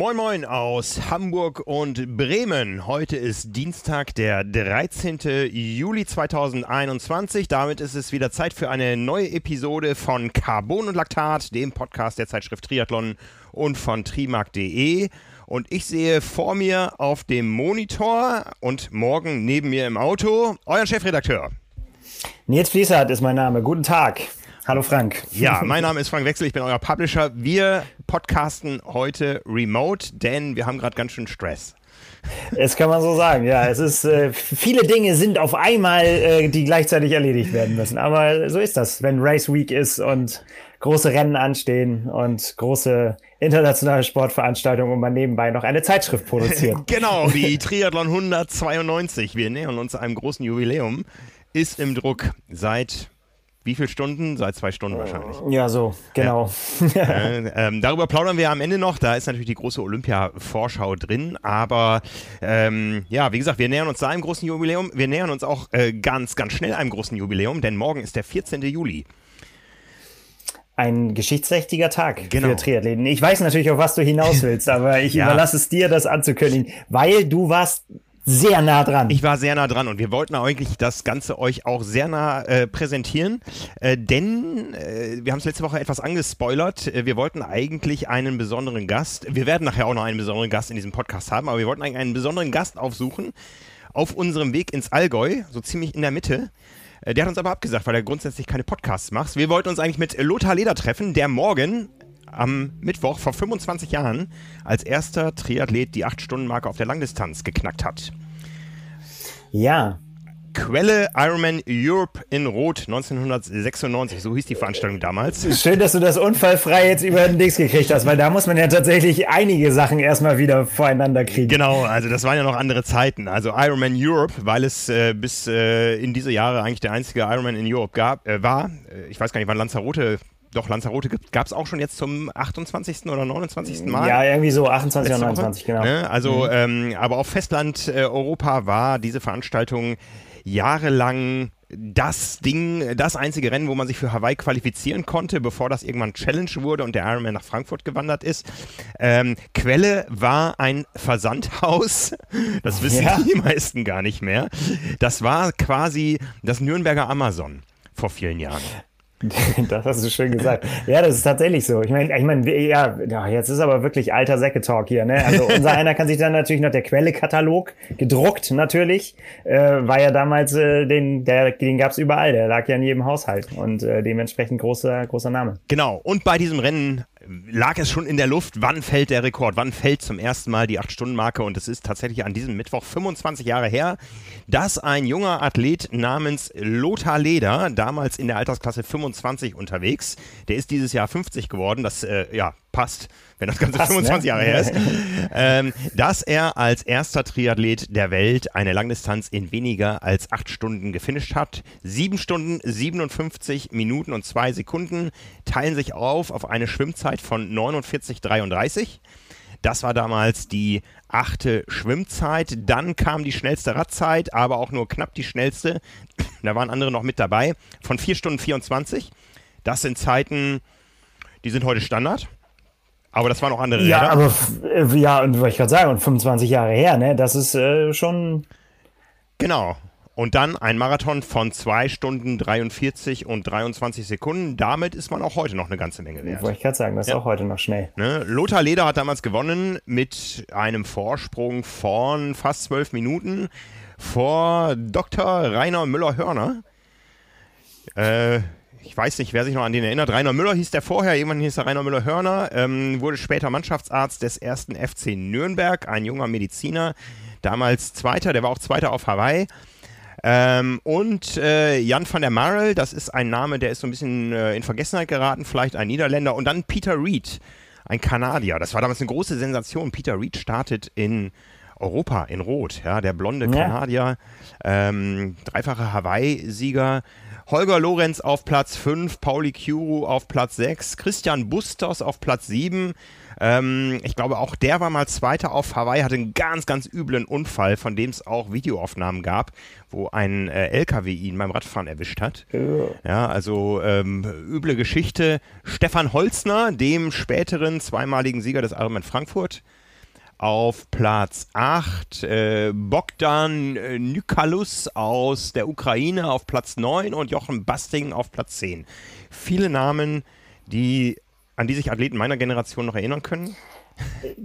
Moin Moin aus Hamburg und Bremen. Heute ist Dienstag, der 13. Juli 2021. Damit ist es wieder Zeit für eine neue Episode von Carbon und Laktat, dem Podcast der Zeitschrift Triathlon und von trimark.de. Und ich sehe vor mir auf dem Monitor und morgen neben mir im Auto euren Chefredakteur. Nils Fließert ist mein Name. Guten Tag. Hallo Frank. Ja, mein Name ist Frank Wechsel, ich bin euer Publisher. Wir podcasten heute remote, denn wir haben gerade ganz schön Stress. Das kann man so sagen, ja. Es ist, äh, viele Dinge sind auf einmal, äh, die gleichzeitig erledigt werden müssen. Aber so ist das, wenn Race Week ist und große Rennen anstehen und große internationale Sportveranstaltungen und man nebenbei noch eine Zeitschrift produziert. genau, die Triathlon 192. Wir nähern uns einem großen Jubiläum. Ist im Druck seit wie viele Stunden? Seit zwei Stunden wahrscheinlich. Ja, so, genau. Ja. äh, ähm, darüber plaudern wir am Ende noch. Da ist natürlich die große Olympia-Vorschau drin. Aber ähm, ja, wie gesagt, wir nähern uns da einem großen Jubiläum. Wir nähern uns auch äh, ganz, ganz schnell einem großen Jubiläum, denn morgen ist der 14. Juli ein geschichtsträchtiger Tag genau. für Triathleten. Ich weiß natürlich, auf was du hinaus willst, aber ich ja. überlasse es dir, das anzukündigen, weil du warst sehr nah dran. Ich war sehr nah dran und wir wollten eigentlich das Ganze euch auch sehr nah äh, präsentieren, äh, denn äh, wir haben es letzte Woche etwas angespoilert. Äh, wir wollten eigentlich einen besonderen Gast, wir werden nachher auch noch einen besonderen Gast in diesem Podcast haben, aber wir wollten eigentlich einen besonderen Gast aufsuchen auf unserem Weg ins Allgäu, so ziemlich in der Mitte. Äh, der hat uns aber abgesagt, weil er grundsätzlich keine Podcasts macht. Wir wollten uns eigentlich mit Lothar Leder treffen, der morgen am Mittwoch vor 25 Jahren als erster Triathlet die 8-Stunden-Marke auf der Langdistanz geknackt hat. Ja. Quelle Ironman Europe in Rot 1996, so hieß die Veranstaltung damals. Schön, dass du das unfallfrei jetzt über den Dix gekriegt hast, weil da muss man ja tatsächlich einige Sachen erstmal wieder voreinander kriegen. Genau, also das waren ja noch andere Zeiten. Also Ironman Europe, weil es äh, bis äh, in diese Jahre eigentlich der einzige Ironman in Europe gab, äh, war. Äh, ich weiß gar nicht, wann Lanzarote doch, Lanzarote gab es auch schon jetzt zum 28. oder 29. Mal. Ja, irgendwie so 28 oder 29, genau. Ne? Also, mhm. ähm, aber auf Festland äh, Europa war diese Veranstaltung jahrelang das Ding, das einzige Rennen, wo man sich für Hawaii qualifizieren konnte, bevor das irgendwann Challenge wurde und der Ironman nach Frankfurt gewandert ist. Ähm, Quelle war ein Versandhaus. Das wissen ja. die meisten gar nicht mehr. Das war quasi das Nürnberger Amazon vor vielen Jahren. Das hast du schön gesagt. Ja, das ist tatsächlich so. Ich meine, ich meine, ja, ja, jetzt ist aber wirklich alter Säcke-Talk hier. Ne? Also unser einer kann sich dann natürlich noch der Quelle-Katalog gedruckt natürlich, äh, war ja damals äh, den, der, den gab's überall. Der lag ja in jedem Haushalt und äh, dementsprechend großer großer Name. Genau. Und bei diesem Rennen lag es schon in der Luft, wann fällt der Rekord, wann fällt zum ersten Mal die 8-Stunden-Marke und es ist tatsächlich an diesem Mittwoch 25 Jahre her, dass ein junger Athlet namens Lothar Leder, damals in der Altersklasse 25 unterwegs, der ist dieses Jahr 50 geworden, das äh, ja, passt, wenn das Ganze passt, 25 ne? Jahre her ist, ähm, dass er als erster Triathlet der Welt eine Langdistanz in weniger als 8 Stunden gefinisht hat. 7 Stunden, 57 Minuten und 2 Sekunden teilen sich auf auf eine Schwimmzeit von 49,33. Das war damals die achte Schwimmzeit. Dann kam die schnellste Radzeit, aber auch nur knapp die schnellste. Da waren andere noch mit dabei. Von 4 Stunden 24. Das sind Zeiten, die sind heute Standard. Aber das waren auch andere Ja, Räder. aber äh, ja, und was ich gerade sagen, und 25 Jahre her, ne? Das ist äh, schon. Genau. Und dann ein Marathon von 2 Stunden 43 und 23 Sekunden. Damit ist man auch heute noch eine ganze Menge wert. Wollte ich gerade sagen, das ist auch heute noch schnell. Ne? Lothar Leder hat damals gewonnen mit einem Vorsprung von fast 12 Minuten vor Dr. Rainer Müller-Hörner. Äh, ich weiß nicht, wer sich noch an den erinnert. Rainer Müller hieß der vorher, irgendwann hieß er Rainer Müller-Hörner, ähm, wurde später Mannschaftsarzt des ersten FC Nürnberg, ein junger Mediziner, damals Zweiter, der war auch Zweiter auf Hawaii. Ähm, und äh, Jan van der Marel, das ist ein Name, der ist so ein bisschen äh, in Vergessenheit geraten, vielleicht ein Niederländer. Und dann Peter Reed, ein Kanadier. Das war damals eine große Sensation. Peter Reed startet in Europa in Rot, ja, der blonde ja. Kanadier, ähm, dreifache Hawaii-Sieger. Holger Lorenz auf Platz 5, Pauli Kuru auf Platz 6, Christian Bustos auf Platz 7. Ähm, ich glaube, auch der war mal Zweiter auf Hawaii, hatte einen ganz, ganz üblen Unfall, von dem es auch Videoaufnahmen gab, wo ein äh, LKW ihn beim Radfahren erwischt hat. Ja, ja also ähm, üble Geschichte. Stefan Holzner, dem späteren zweimaligen Sieger des Ironman Frankfurt, auf Platz 8, äh, Bogdan äh, Nykalus aus der Ukraine auf Platz 9 und Jochen Basting auf Platz 10. Viele Namen, die, an die sich Athleten meiner Generation noch erinnern können.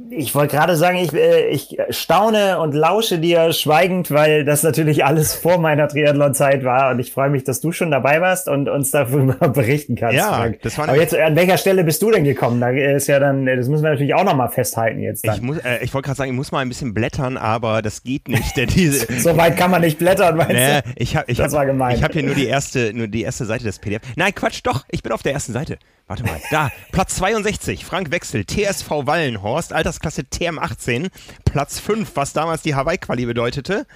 Ich wollte gerade sagen, ich, äh, ich staune und lausche dir schweigend, weil das natürlich alles vor meiner Triathlon-Zeit war und ich freue mich, dass du schon dabei warst und uns darüber berichten kannst. Ja, Frank. das war Aber jetzt, an welcher Stelle bist du denn gekommen? Da ist ja dann, das müssen wir natürlich auch nochmal festhalten jetzt. Dann. Ich, muss, äh, ich wollte gerade sagen, ich muss mal ein bisschen blättern, aber das geht nicht. Denn diese, so weit kann man nicht blättern, meinst nee, du? Ich hab, ich das hab, war gemein. Ich habe hier nur die erste, nur die erste Seite des PDF. Nein, Quatsch, doch, ich bin auf der ersten Seite. Warte mal, da, Platz 62, Frank Wechsel, TSV Wallenhorst, Altersklasse TM18, Platz 5, was damals die Hawaii-Quali bedeutete.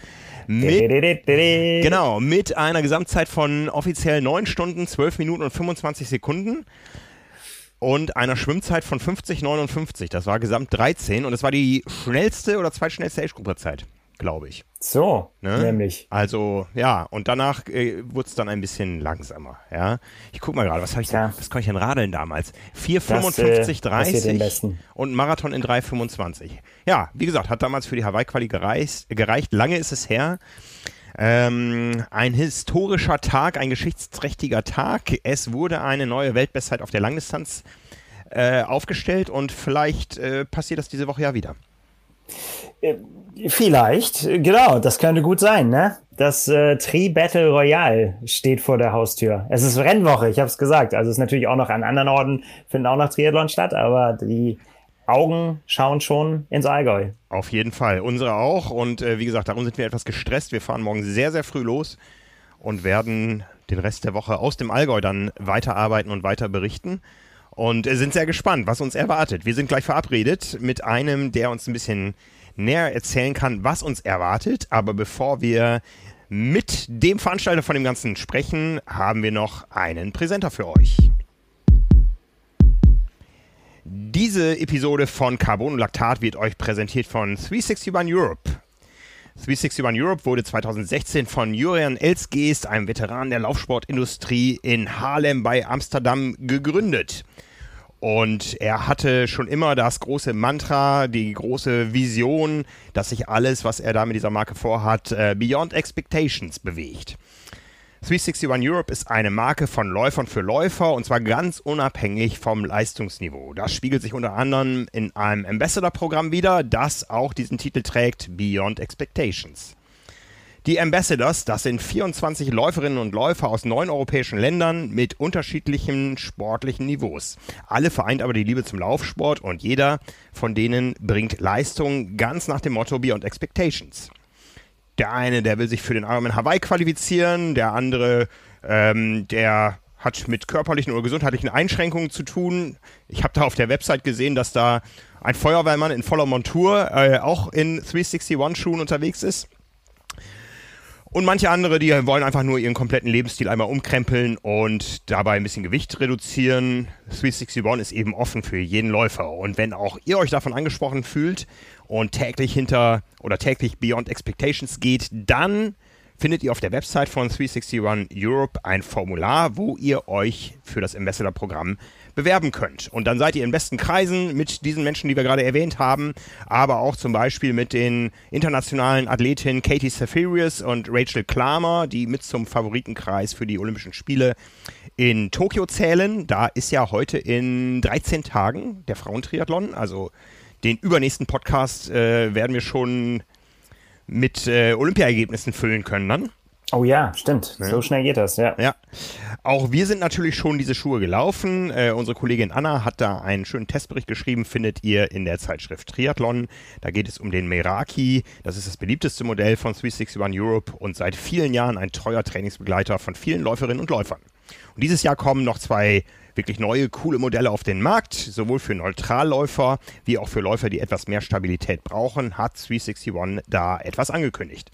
Mit, genau, mit einer Gesamtzeit von offiziell 9 Stunden, 12 Minuten und 25 Sekunden und einer Schwimmzeit von 50,59. Das war gesamt 13 und es war die schnellste oder zweitschnellste Age-Gruppe-Zeit glaube ich. So, ne? nämlich. Also, ja, und danach äh, wurde es dann ein bisschen langsamer, ja. Ich guck mal gerade, was habe ich ja. denn, was konnte ich denn radeln damals? 4,55,30 äh, und Marathon in 3,25. Ja, wie gesagt, hat damals für die Hawaii-Quali gereicht, gereicht. Lange ist es her. Ähm, ein historischer Tag, ein geschichtsträchtiger Tag. Es wurde eine neue Weltbestzeit auf der Langdistanz äh, aufgestellt und vielleicht äh, passiert das diese Woche ja wieder. Äh, vielleicht, genau, das könnte gut sein, ne? Das äh, Tri Battle Royale steht vor der Haustür. Es ist Rennwoche, ich habe es gesagt. Also es ist natürlich auch noch an anderen Orten finden auch noch Triathlon statt, aber die Augen schauen schon ins Allgäu. Auf jeden Fall, unsere auch. Und äh, wie gesagt, darum sind wir etwas gestresst. Wir fahren morgen sehr, sehr früh los und werden den Rest der Woche aus dem Allgäu dann weiterarbeiten und weiter berichten und sind sehr gespannt, was uns erwartet. Wir sind gleich verabredet mit einem, der uns ein bisschen näher erzählen kann, was uns erwartet. Aber bevor wir mit dem Veranstalter von dem Ganzen sprechen, haben wir noch einen Präsenter für euch. Diese Episode von Carbon und Laktat wird euch präsentiert von 361 Europe. 361 Europe wurde 2016 von Jurian Elsgeest, einem Veteran der Laufsportindustrie in Haarlem bei Amsterdam, gegründet. Und er hatte schon immer das große Mantra, die große Vision, dass sich alles, was er da mit dieser Marke vorhat, äh, beyond expectations bewegt. 361 Europe ist eine Marke von Läufern für Läufer und zwar ganz unabhängig vom Leistungsniveau. Das spiegelt sich unter anderem in einem Ambassador-Programm wieder, das auch diesen Titel trägt, Beyond Expectations. Die Ambassadors, das sind 24 Läuferinnen und Läufer aus neun europäischen Ländern mit unterschiedlichen sportlichen Niveaus. Alle vereint aber die Liebe zum Laufsport und jeder von denen bringt Leistung ganz nach dem Motto Beyond Expectations. Der eine, der will sich für den Ironman Hawaii qualifizieren, der andere, ähm, der hat mit körperlichen oder gesundheitlichen Einschränkungen zu tun. Ich habe da auf der Website gesehen, dass da ein Feuerwehrmann in voller Montur äh, auch in 361-Schuhen unterwegs ist. Und manche andere, die wollen einfach nur ihren kompletten Lebensstil einmal umkrempeln und dabei ein bisschen Gewicht reduzieren. 361 ist eben offen für jeden Läufer. Und wenn auch ihr euch davon angesprochen fühlt und täglich hinter oder täglich Beyond Expectations geht, dann findet ihr auf der Website von 361 Europe ein Formular, wo ihr euch für das Ambassador-Programm bewerben könnt. Und dann seid ihr in besten Kreisen mit diesen Menschen, die wir gerade erwähnt haben, aber auch zum Beispiel mit den internationalen Athletinnen Katie Safarius und Rachel Klamer, die mit zum Favoritenkreis für die Olympischen Spiele in Tokio zählen. Da ist ja heute in 13 Tagen der Frauentriathlon, also den übernächsten Podcast äh, werden wir schon mit äh, Olympiaergebnissen füllen können dann. Oh ja, stimmt. Ja. So schnell geht das, ja. Ja. Auch wir sind natürlich schon diese Schuhe gelaufen. Äh, unsere Kollegin Anna hat da einen schönen Testbericht geschrieben, findet ihr in der Zeitschrift Triathlon. Da geht es um den Meraki. Das ist das beliebteste Modell von 361 Europe und seit vielen Jahren ein treuer Trainingsbegleiter von vielen Läuferinnen und Läufern. Und dieses Jahr kommen noch zwei wirklich neue, coole Modelle auf den Markt. Sowohl für Neutralläufer wie auch für Läufer, die etwas mehr Stabilität brauchen, hat 361 da etwas angekündigt.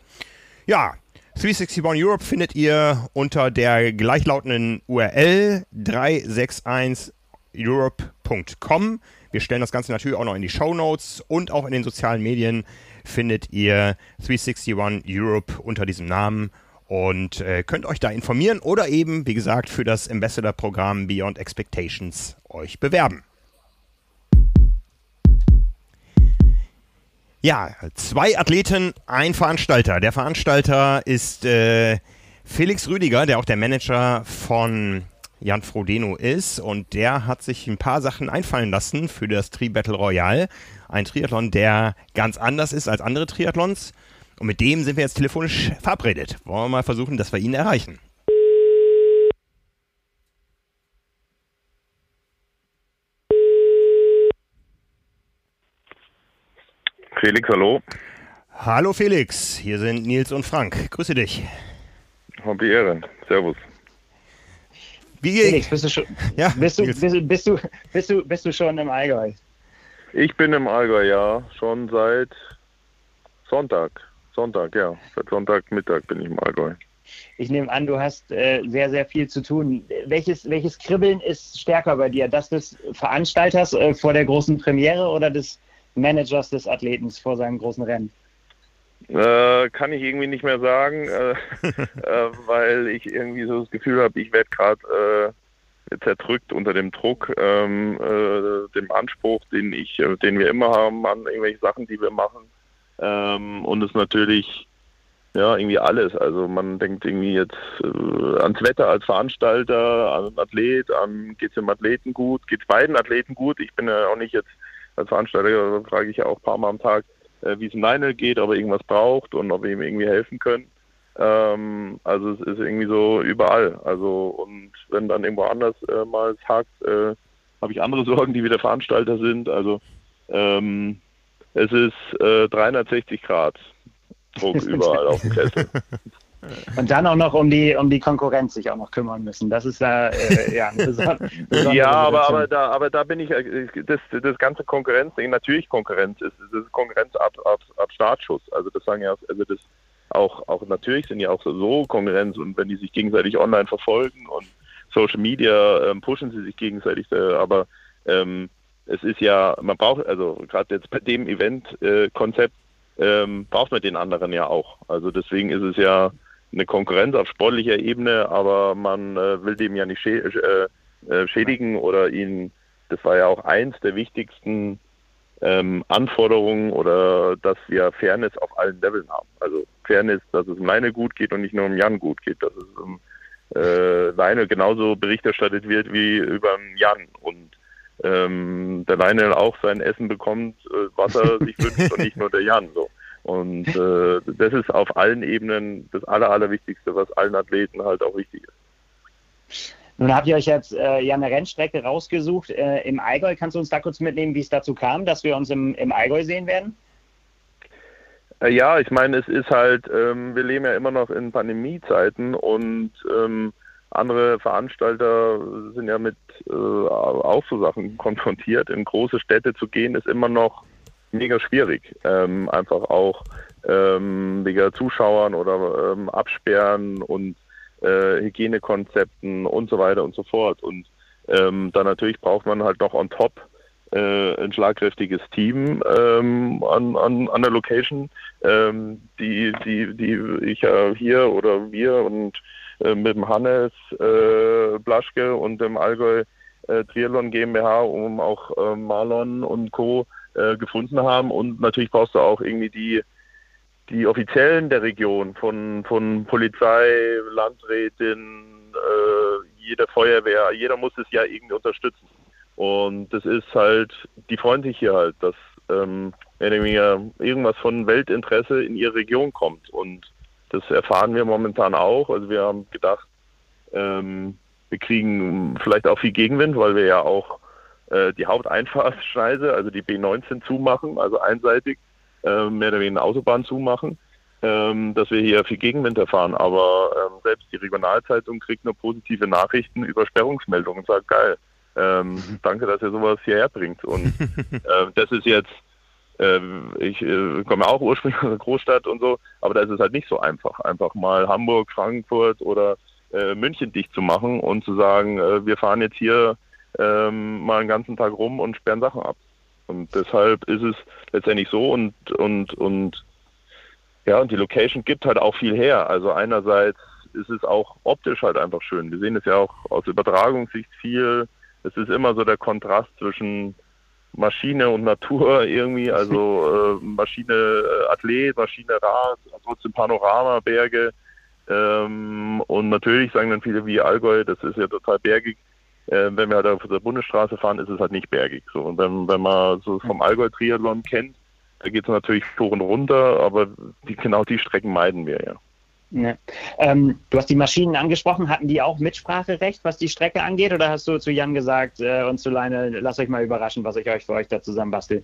Ja, 361 Europe findet ihr unter der gleichlautenden URL 361europe.com. Wir stellen das Ganze natürlich auch noch in die Show Notes und auch in den sozialen Medien findet ihr 361 Europe unter diesem Namen und äh, könnt euch da informieren oder eben, wie gesagt, für das Ambassador-Programm Beyond Expectations euch bewerben. Ja, zwei Athleten, ein Veranstalter. Der Veranstalter ist äh, Felix Rüdiger, der auch der Manager von Jan Frodeno ist und der hat sich ein paar Sachen einfallen lassen für das Tri Battle Royale. Ein Triathlon, der ganz anders ist als andere Triathlons. Und mit dem sind wir jetzt telefonisch verabredet. Wollen wir mal versuchen, dass wir ihn erreichen. Felix, hallo. Hallo Felix, hier sind Nils und Frank. Grüße dich. Hobby Ehren. Servus. Wie Felix, bist du schon, ja, bist, du, bist, du, bist, du, bist, du, bist du schon im Allgäu? Ich bin im Allgäu, ja. Schon seit Sonntag. Sonntag, ja. Seit Sonntagmittag bin ich im Allgäu. Ich nehme an, du hast äh, sehr, sehr viel zu tun. Welches, welches Kribbeln ist stärker bei dir? Das des Veranstalters äh, vor der großen Premiere oder des Managers des Athleten vor seinem großen Rennen? Äh, kann ich irgendwie nicht mehr sagen, äh, äh, weil ich irgendwie so das Gefühl habe, ich werde gerade äh, zerdrückt unter dem Druck, ähm, äh, dem Anspruch, den ich, äh, den wir immer haben an irgendwelche Sachen, die wir machen. Ähm, und es natürlich ja irgendwie alles. Also man denkt irgendwie jetzt ans Wetter als Veranstalter, an Athlet, an geht es dem Athleten gut, geht es beiden Athleten gut. Ich bin ja auch nicht jetzt als Veranstalter frage ich ja auch ein paar Mal am Tag, äh, wie es Lionel geht, ob er irgendwas braucht und ob wir ihm irgendwie helfen können. Ähm, also es ist irgendwie so überall. Also und wenn dann irgendwo anders äh, mal es hakt, äh, habe ich andere Sorgen, die wieder Veranstalter sind. Also ähm, es ist äh, 360 Grad Druck überall auf dem Kessel. Und dann auch noch um die, um die Konkurrenz sich auch noch kümmern müssen. Das ist da äh, ja eine besondere Ja, aber, aber, da, aber da bin ich, äh, das, das ganze Konkurrenz, natürlich Konkurrenz ist, das ist Konkurrenz ab, ab, ab Startschuss. Also das sagen ja, also das auch, auch natürlich sind ja auch so Konkurrenz und wenn die sich gegenseitig online verfolgen und Social Media ähm, pushen sie sich gegenseitig, äh, aber ähm, es ist ja, man braucht, also gerade jetzt bei dem Event-Konzept, äh, ähm, braucht man den anderen ja auch. Also deswegen ist es ja eine Konkurrenz auf sportlicher Ebene, aber man äh, will dem ja nicht schä äh, äh, schädigen oder ihn, das war ja auch eins der wichtigsten ähm, Anforderungen oder dass wir Fairness auf allen Leveln haben. Also Fairness, dass es Leine gut geht und nicht nur um Jan gut geht, dass es um äh, Leine genauso Bericht erstattet wird wie über Jan und ähm, der Leine auch sein Essen bekommt, äh, was sich wünscht und nicht nur der Jan. So. Und äh, das ist auf allen Ebenen das Aller, Allerwichtigste, was allen Athleten halt auch wichtig ist. Nun habt ihr euch jetzt äh, ja eine Rennstrecke rausgesucht äh, im Allgäu. Kannst du uns da kurz mitnehmen, wie es dazu kam, dass wir uns im, im Allgäu sehen werden? Äh, ja, ich meine, es ist halt, ähm, wir leben ja immer noch in Pandemiezeiten und ähm, andere Veranstalter sind ja mit äh, auch so Sachen konfrontiert. In große Städte zu gehen, ist immer noch mega schwierig. Ähm, einfach auch ähm, wegen Zuschauern oder ähm, Absperren und äh, Hygienekonzepten und so weiter und so fort. Und ähm, dann natürlich braucht man halt noch on top äh, ein schlagkräftiges Team ähm, an, an, an der Location, ähm, die, die, die ich ja hier oder wir und äh, mit dem Hannes äh, Blaschke und dem Allgäu äh, Triathlon GmbH, um auch äh, Marlon und Co. Äh, gefunden haben. Und natürlich brauchst du auch irgendwie die, die Offiziellen der Region von, von Polizei, Landrätin, äh, jede Feuerwehr, jeder muss es ja irgendwie unterstützen. Und das ist halt, die freuen sich hier halt, dass ähm, irgendwas von Weltinteresse in ihre Region kommt. Und das erfahren wir momentan auch. Also wir haben gedacht, ähm, wir kriegen vielleicht auch viel Gegenwind, weil wir ja auch äh, die Haupteinfahrtsschneise, also die B19 zumachen, also einseitig äh, mehr oder weniger eine Autobahn zumachen, ähm, dass wir hier viel Gegenwind erfahren. Aber ähm, selbst die Regionalzeitung kriegt nur positive Nachrichten über Sperrungsmeldungen und sagt, geil, ähm, mhm. danke, dass ihr sowas hierher bringt. Und äh, das ist jetzt, äh, ich äh, komme auch ursprünglich aus einer Großstadt und so, aber da ist es halt nicht so einfach, einfach mal Hamburg, Frankfurt oder München dicht zu machen und zu sagen, wir fahren jetzt hier ähm, mal einen ganzen Tag rum und sperren Sachen ab. Und deshalb ist es letztendlich so und, und, und ja, und die Location gibt halt auch viel her. Also einerseits ist es auch optisch halt einfach schön. Wir sehen es ja auch aus Übertragungssicht viel. Es ist immer so der Kontrast zwischen Maschine und Natur irgendwie, also äh, Maschine äh, Athlet, Maschine Rad, trotzdem Panorama, Berge. Ähm, und natürlich sagen dann viele wie Allgäu, das ist ja total bergig. Äh, wenn wir halt auf der Bundesstraße fahren, ist es halt nicht bergig. So. Und wenn, wenn man so vom Allgäu-Triathlon kennt, da geht es natürlich hoch und runter, aber die, genau die Strecken meiden wir ja. Ja. Ähm, du hast die Maschinen angesprochen. Hatten die auch Mitspracherecht, was die Strecke angeht? Oder hast du zu Jan gesagt äh, und zu Leine, lasst euch mal überraschen, was ich euch für euch da zusammen bastel?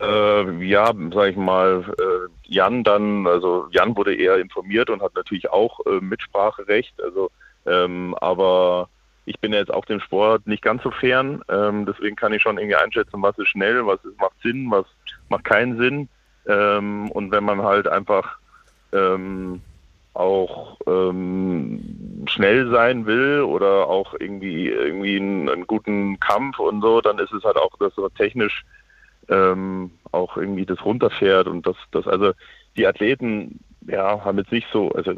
Äh, ja, sag ich mal, äh, Jan dann, also Jan wurde eher informiert und hat natürlich auch äh, Mitspracherecht. Also, ähm, aber ich bin jetzt auch dem Sport nicht ganz so fern. Ähm, deswegen kann ich schon irgendwie einschätzen, was ist schnell, was ist, macht Sinn, was macht keinen Sinn. Ähm, und wenn man halt einfach ähm, auch ähm, schnell sein will oder auch irgendwie irgendwie einen, einen, guten Kampf und so, dann ist es halt auch, dass man technisch ähm, auch irgendwie das runterfährt und das, das also die Athleten ja haben jetzt nicht so, also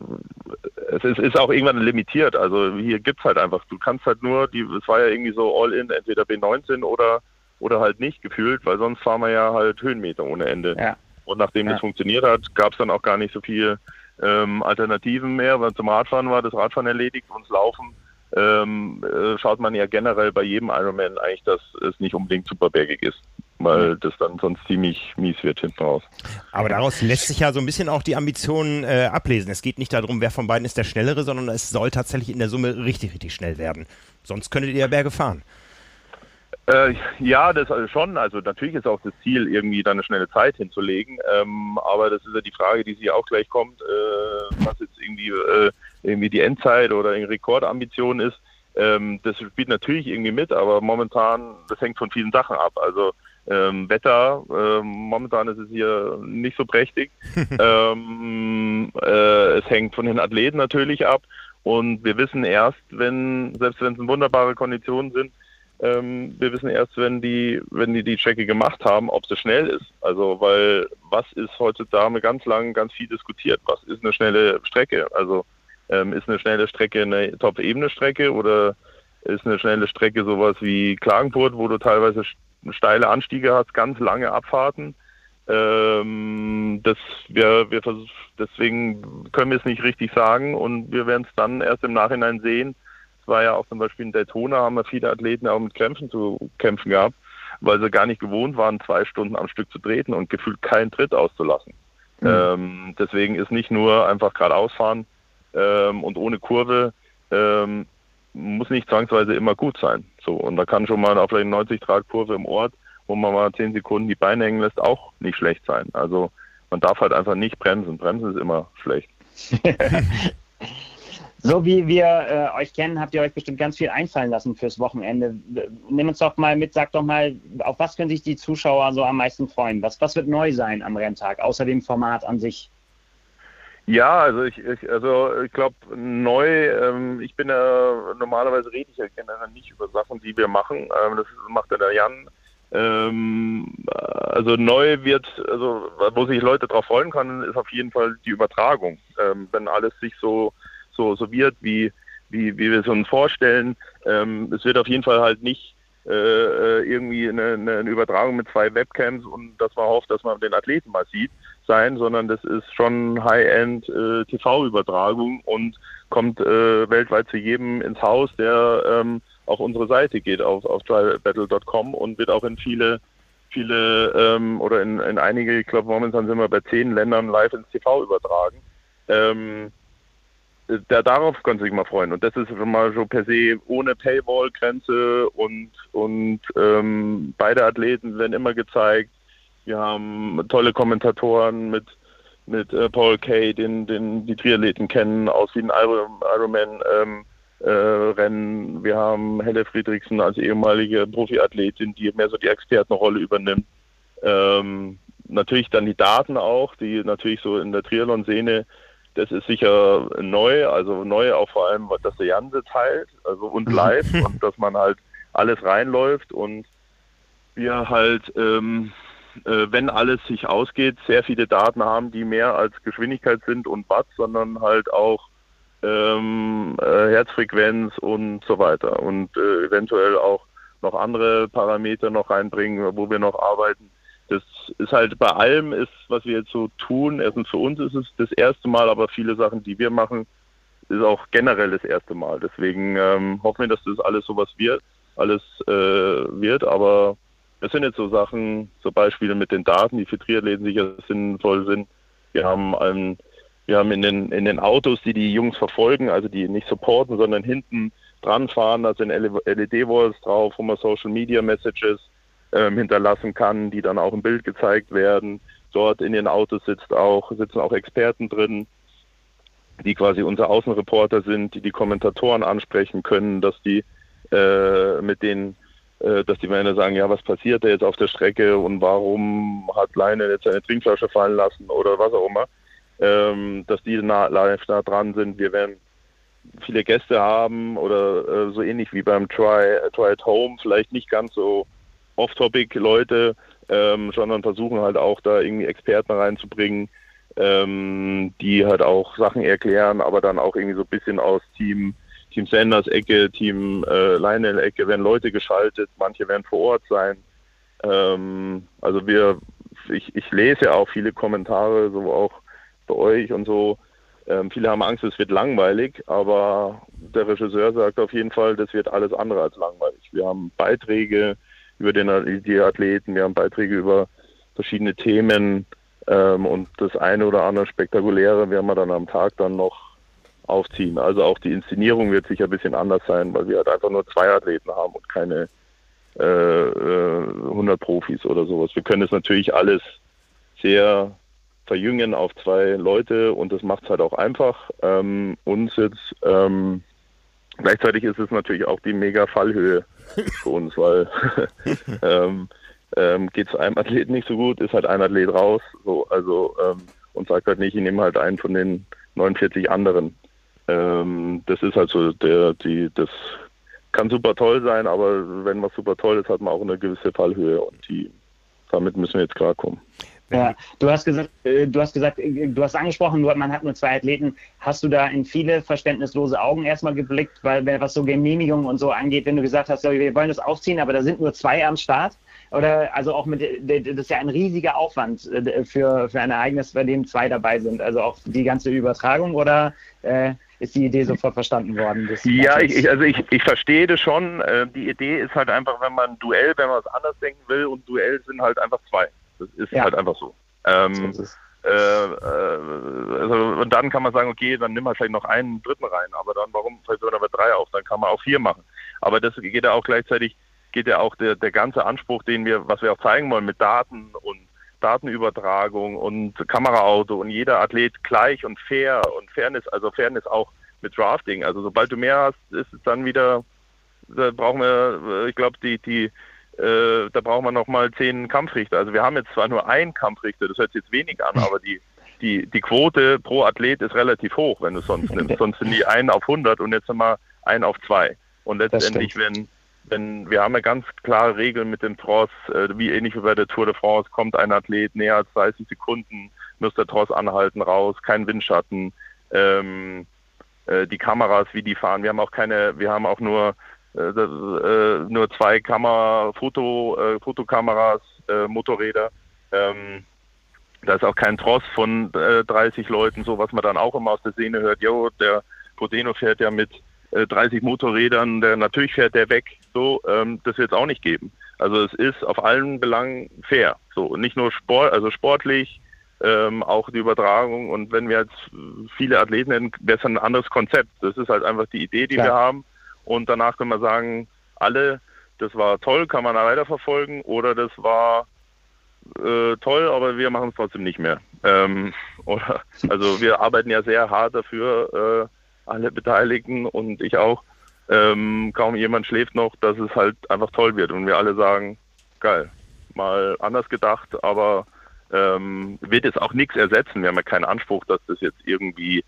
es ist, ist auch irgendwann limitiert. Also hier gibt's halt einfach, du kannst halt nur, die, es war ja irgendwie so all in, entweder B19 oder oder halt nicht gefühlt, weil sonst fahren wir ja halt Höhenmeter ohne Ende. Ja. Und nachdem ja. das funktioniert hat, gab es dann auch gar nicht so viel ähm, Alternativen mehr, weil zum Radfahren war das Radfahren erledigt und Laufen ähm, äh, schaut man ja generell bei jedem Ironman eigentlich, dass es nicht unbedingt super bergig ist, weil das dann sonst ziemlich mies wird hinten raus. Aber daraus lässt sich ja so ein bisschen auch die Ambition äh, ablesen. Es geht nicht darum, wer von beiden ist der Schnellere, sondern es soll tatsächlich in der Summe richtig, richtig schnell werden. Sonst könntet ihr ja Berge fahren. Äh, ja, das also schon. Also natürlich ist auch das Ziel, irgendwie da eine schnelle Zeit hinzulegen. Ähm, aber das ist ja die Frage, die sie auch gleich kommt, äh, was jetzt irgendwie, äh, irgendwie die Endzeit oder eine Rekordambition ist. Ähm, das spielt natürlich irgendwie mit, aber momentan, das hängt von vielen Sachen ab. Also ähm, Wetter, ähm, momentan ist es hier nicht so prächtig. ähm, äh, es hängt von den Athleten natürlich ab. Und wir wissen erst, wenn, selbst wenn es wunderbare Konditionen sind, ähm, wir wissen erst, wenn die, wenn die die Strecke gemacht haben, ob sie schnell ist. Also, weil was ist heutzutage ganz lang ganz viel diskutiert. Was ist eine schnelle Strecke? Also, ähm, ist eine schnelle Strecke eine Top-Ebene-Strecke oder ist eine schnelle Strecke sowas wie Klagenfurt, wo du teilweise steile Anstiege hast, ganz lange Abfahrten? Ähm, das, wir, wir deswegen können wir es nicht richtig sagen und wir werden es dann erst im Nachhinein sehen, es war ja auch zum Beispiel in Daytona, haben wir viele Athleten auch mit Krämpfen zu kämpfen gehabt, weil sie gar nicht gewohnt waren, zwei Stunden am Stück zu treten und gefühlt keinen Tritt auszulassen. Mhm. Ähm, deswegen ist nicht nur einfach geradeaus fahren ähm, und ohne Kurve ähm, muss nicht zwangsweise immer gut sein. So und da kann schon mal auf eine 90 Grad Kurve im Ort, wo man mal 10 Sekunden die Beine hängen lässt, auch nicht schlecht sein. Also man darf halt einfach nicht bremsen. Bremsen ist immer schlecht. So wie wir äh, euch kennen, habt ihr euch bestimmt ganz viel einfallen lassen fürs Wochenende. Nimm uns doch mal mit, sag doch mal, auf was können sich die Zuschauer so am meisten freuen? Was, was wird neu sein am Renntag, außer dem Format an sich? Ja, also ich, ich also ich glaube neu, ähm, ich bin ja normalerweise rede ich ja generell nicht über Sachen, die wir machen. Ähm, das macht ja der Jan. Ähm, also neu wird, also wo sich Leute darauf freuen können, ist auf jeden Fall die Übertragung. Ähm, wenn alles sich so so, so wird, wie, wie, wie wir es uns vorstellen. Ähm, es wird auf jeden Fall halt nicht äh, äh, irgendwie eine, eine Übertragung mit zwei Webcams und dass man hofft, dass man den Athleten mal sieht, sein, sondern das ist schon High-End äh, TV-Übertragung und kommt äh, weltweit zu jedem ins Haus, der ähm, auf unsere Seite geht, auf, auf trialbattle.com und wird auch in viele, viele ähm, oder in, in einige, ich glaube momentan sind wir bei zehn Ländern live ins TV übertragen. Ähm, da, darauf können Sie sich mal freuen. Und das ist schon mal so per se ohne Paywall-Grenze und, und ähm, beide Athleten werden immer gezeigt. Wir haben tolle Kommentatoren mit, mit äh, Paul Kay, den, den die Triathleten kennen, aus wie ein Ironman ähm, äh, Rennen. Wir haben Helle Friedrichsen als ehemalige Profiathletin, die mehr so die Expertenrolle übernimmt. Ähm, natürlich dann die Daten auch, die natürlich so in der Triathlon-Szene das ist sicher neu, also neu auch vor allem, dass der Janse teilt, also und mhm. live und dass man halt alles reinläuft und wir halt, ähm, äh, wenn alles sich ausgeht, sehr viele Daten haben, die mehr als Geschwindigkeit sind und Watt, sondern halt auch ähm, äh, Herzfrequenz und so weiter und äh, eventuell auch noch andere Parameter noch reinbringen, wo wir noch arbeiten. Das ist halt bei allem ist, was wir jetzt so tun. Erstens für uns ist es das erste Mal, aber viele Sachen, die wir machen, ist auch generell das erste Mal. Deswegen ähm, hoffen wir, dass das alles sowas wird, alles äh, wird. Aber es sind jetzt so Sachen, so Beispiele mit den Daten, die für Triathleten sicher sinnvoll sind. Wir haben einen wir haben in den, in den Autos, die die Jungs verfolgen, also die nicht supporten, sondern hinten dran fahren, da sind LED-Walls drauf, wo man Social Media Messages ähm, hinterlassen kann, die dann auch im Bild gezeigt werden. Dort in den Autos sitzt auch, sitzen auch Experten drin, die quasi unsere Außenreporter sind, die die Kommentatoren ansprechen können, dass die äh, mit denen, äh, dass die Männer sagen, ja, was passiert da jetzt auf der Strecke und warum hat Leine jetzt seine Trinkflasche fallen lassen oder was auch immer ähm, dass die nah, live da dran sind. Wir werden viele Gäste haben oder äh, so ähnlich wie beim Try, Try at Home, vielleicht nicht ganz so off-topic Leute, ähm, sondern versuchen halt auch da irgendwie Experten reinzubringen, ähm, die halt auch Sachen erklären, aber dann auch irgendwie so ein bisschen aus Team, Team Sanders Ecke, Team äh, Lionel Ecke werden Leute geschaltet, manche werden vor Ort sein. Ähm, also wir, ich, ich lese ja auch viele Kommentare, so auch bei euch und so. Ähm, viele haben Angst, es wird langweilig, aber der Regisseur sagt auf jeden Fall, das wird alles andere als langweilig. Wir haben Beiträge über den, die Athleten, wir haben Beiträge über verschiedene Themen ähm, und das eine oder andere Spektakuläre werden wir dann am Tag dann noch aufziehen. Also auch die Inszenierung wird sicher ein bisschen anders sein, weil wir halt einfach nur zwei Athleten haben und keine äh, 100 äh, Profis oder sowas. Wir können es natürlich alles sehr verjüngen auf zwei Leute und das macht es halt auch einfach. Ähm, uns jetzt ähm, gleichzeitig ist es natürlich auch die mega Fallhöhe für uns, weil ähm, ähm, geht es einem Athleten nicht so gut, ist halt ein Athlet raus, so, also ähm, und sagt halt nicht, ich nehme halt einen von den 49 anderen. Ähm, das ist halt so der, die, das kann super toll sein, aber wenn was super toll ist, hat man auch eine gewisse Fallhöhe und die, damit müssen wir jetzt klarkommen. Ja, du hast gesagt, äh, du hast gesagt, äh, du hast angesprochen, man hat nur zwei Athleten. Hast du da in viele verständnislose Augen erstmal geblickt, weil was so Genehmigungen und so angeht, wenn du gesagt hast, wir wollen das aufziehen, aber da sind nur zwei am Start? Oder also auch mit, das ist ja ein riesiger Aufwand äh, für, für ein Ereignis, bei dem zwei dabei sind. Also auch die ganze Übertragung oder äh, ist die Idee sofort verstanden worden? ja, ich, also ich, ich verstehe das schon. Die Idee ist halt einfach, wenn man ein Duell, wenn man was anders denken will und Duell sind halt einfach zwei. Das ist ja. halt einfach so. Ähm, so äh, äh, also, und dann kann man sagen, okay, dann nimm halt vielleicht noch einen dritten rein, aber dann warum fällt man aber drei auf? Dann kann man auch vier machen. Aber das geht ja auch gleichzeitig, geht ja auch der, der ganze Anspruch, den wir, was wir auch zeigen wollen mit Daten und Datenübertragung und Kameraauto und jeder Athlet gleich und fair und Fairness, also Fairness auch mit Drafting. Also sobald du mehr hast, ist es dann wieder, da brauchen wir, ich glaube, die, die, äh, da brauchen wir nochmal zehn Kampfrichter. Also wir haben jetzt zwar nur einen Kampfrichter, das hört sich jetzt wenig an, aber die, die, die Quote pro Athlet ist relativ hoch, wenn du es sonst nimmst. Sonst sind die einen auf 100 und jetzt wir einen auf zwei. Und letztendlich, wenn, wenn wir haben ja ganz klare Regeln mit dem Tross, äh, wie ähnlich wie bei der Tour de France, kommt ein Athlet näher als 30 Sekunden, muss der Tross anhalten, raus, kein Windschatten, ähm, äh, die Kameras, wie die fahren. Wir haben auch keine, wir haben auch nur nur zwei Kamera, Foto, äh, Fotokameras, äh, Motorräder. Ähm, da ist auch kein Tross von äh, 30 Leuten, so was man dann auch immer aus der Szene hört. Jo, der Podeno fährt ja mit äh, 30 Motorrädern, der natürlich fährt der weg. So, ähm, das wird es auch nicht geben. Also es ist auf allen Belangen fair. So und nicht nur Sport, also sportlich, ähm, auch die Übertragung. Und wenn wir jetzt viele Athleten hätten, wäre es ein anderes Konzept. Das ist halt einfach die Idee, die Klar. wir haben. Und danach können wir sagen, alle, das war toll, kann man da weiterverfolgen oder das war äh, toll, aber wir machen es trotzdem nicht mehr. Ähm, oder, also wir arbeiten ja sehr hart dafür, äh, alle Beteiligten und ich auch. Ähm, kaum jemand schläft noch, dass es halt einfach toll wird und wir alle sagen, geil, mal anders gedacht, aber ähm, wird jetzt auch nichts ersetzen. Wir haben ja keinen Anspruch, dass das jetzt irgendwie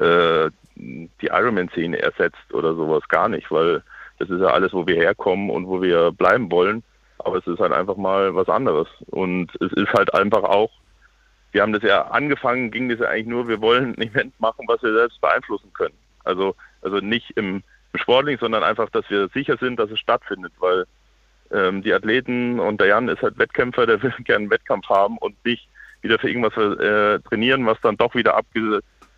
äh, die Ironman-Szene ersetzt oder sowas gar nicht, weil das ist ja alles, wo wir herkommen und wo wir bleiben wollen. Aber es ist halt einfach mal was anderes. Und es ist halt einfach auch, wir haben das ja angefangen, ging das ja eigentlich nur, wir wollen ein Event machen, was wir selbst beeinflussen können. Also, also nicht im, Sportlichen, sondern einfach, dass wir sicher sind, dass es stattfindet, weil ähm, die Athleten und der Jan ist halt Wettkämpfer, der will gerne einen Wettkampf haben und nicht wieder für irgendwas äh, trainieren, was dann doch wieder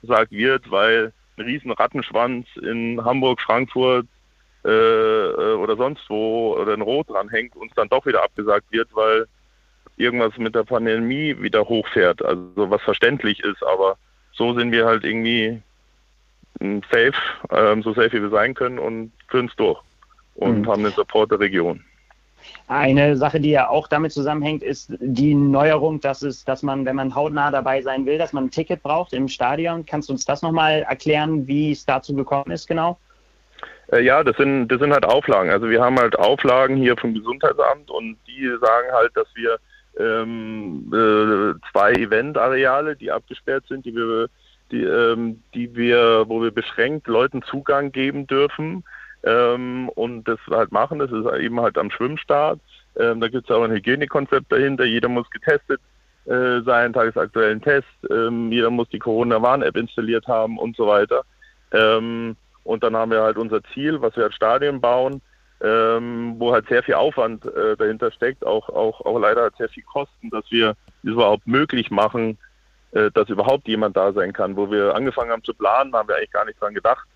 abgesagt wird, weil ein riesen Rattenschwanz in Hamburg, Frankfurt äh, äh, oder sonst wo oder ein Rot dranhängt, uns dann doch wieder abgesagt wird, weil irgendwas mit der Pandemie wieder hochfährt. Also was verständlich ist, aber so sind wir halt irgendwie hm, safe, ähm, so safe wie wir sein können und führen es durch und mhm. haben den Support der Region. Eine Sache, die ja auch damit zusammenhängt, ist die Neuerung, dass es, dass man, wenn man hautnah dabei sein will, dass man ein Ticket braucht im Stadion. Kannst du uns das nochmal erklären, wie es dazu gekommen ist, genau? Äh, ja, das sind, das sind halt Auflagen. Also wir haben halt Auflagen hier vom Gesundheitsamt und die sagen halt, dass wir ähm, äh, zwei Eventareale, die abgesperrt sind, die wir, die, ähm, die wir, wo wir beschränkt Leuten Zugang geben dürfen ähm, und das halt machen. Das ist eben halt am Schwimmstart. Ähm, da gibt es auch ein Hygienekonzept dahinter. Jeder muss getestet äh, sein, tagesaktuellen Test. Ähm, jeder muss die Corona-Warn-App installiert haben und so weiter. Ähm, und dann haben wir halt unser Ziel, was wir als Stadion bauen, ähm, wo halt sehr viel Aufwand äh, dahinter steckt, auch, auch, auch leider halt sehr viel Kosten, dass wir es überhaupt möglich machen, äh, dass überhaupt jemand da sein kann. Wo wir angefangen haben zu planen, haben wir eigentlich gar nicht dran gedacht,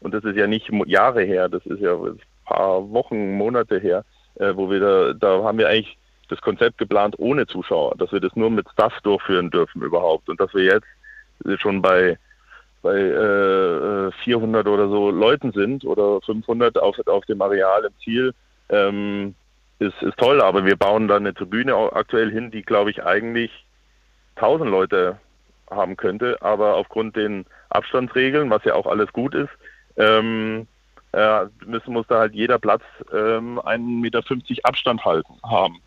und das ist ja nicht Jahre her, das ist ja ein paar Wochen, Monate her, äh, wo wir da, da haben wir eigentlich das Konzept geplant ohne Zuschauer, dass wir das nur mit Staff durchführen dürfen überhaupt. Und dass wir jetzt schon bei bei äh, 400 oder so Leuten sind oder 500 auf, auf dem Areal im Ziel, ähm, ist, ist toll, aber wir bauen da eine Tribüne aktuell hin, die, glaube ich, eigentlich 1000 Leute haben könnte, aber aufgrund den Abstandsregeln, was ja auch alles gut ist, ähm, äh, müssen, muss da halt jeder Platz ähm, 1,50 Meter Abstand halten haben.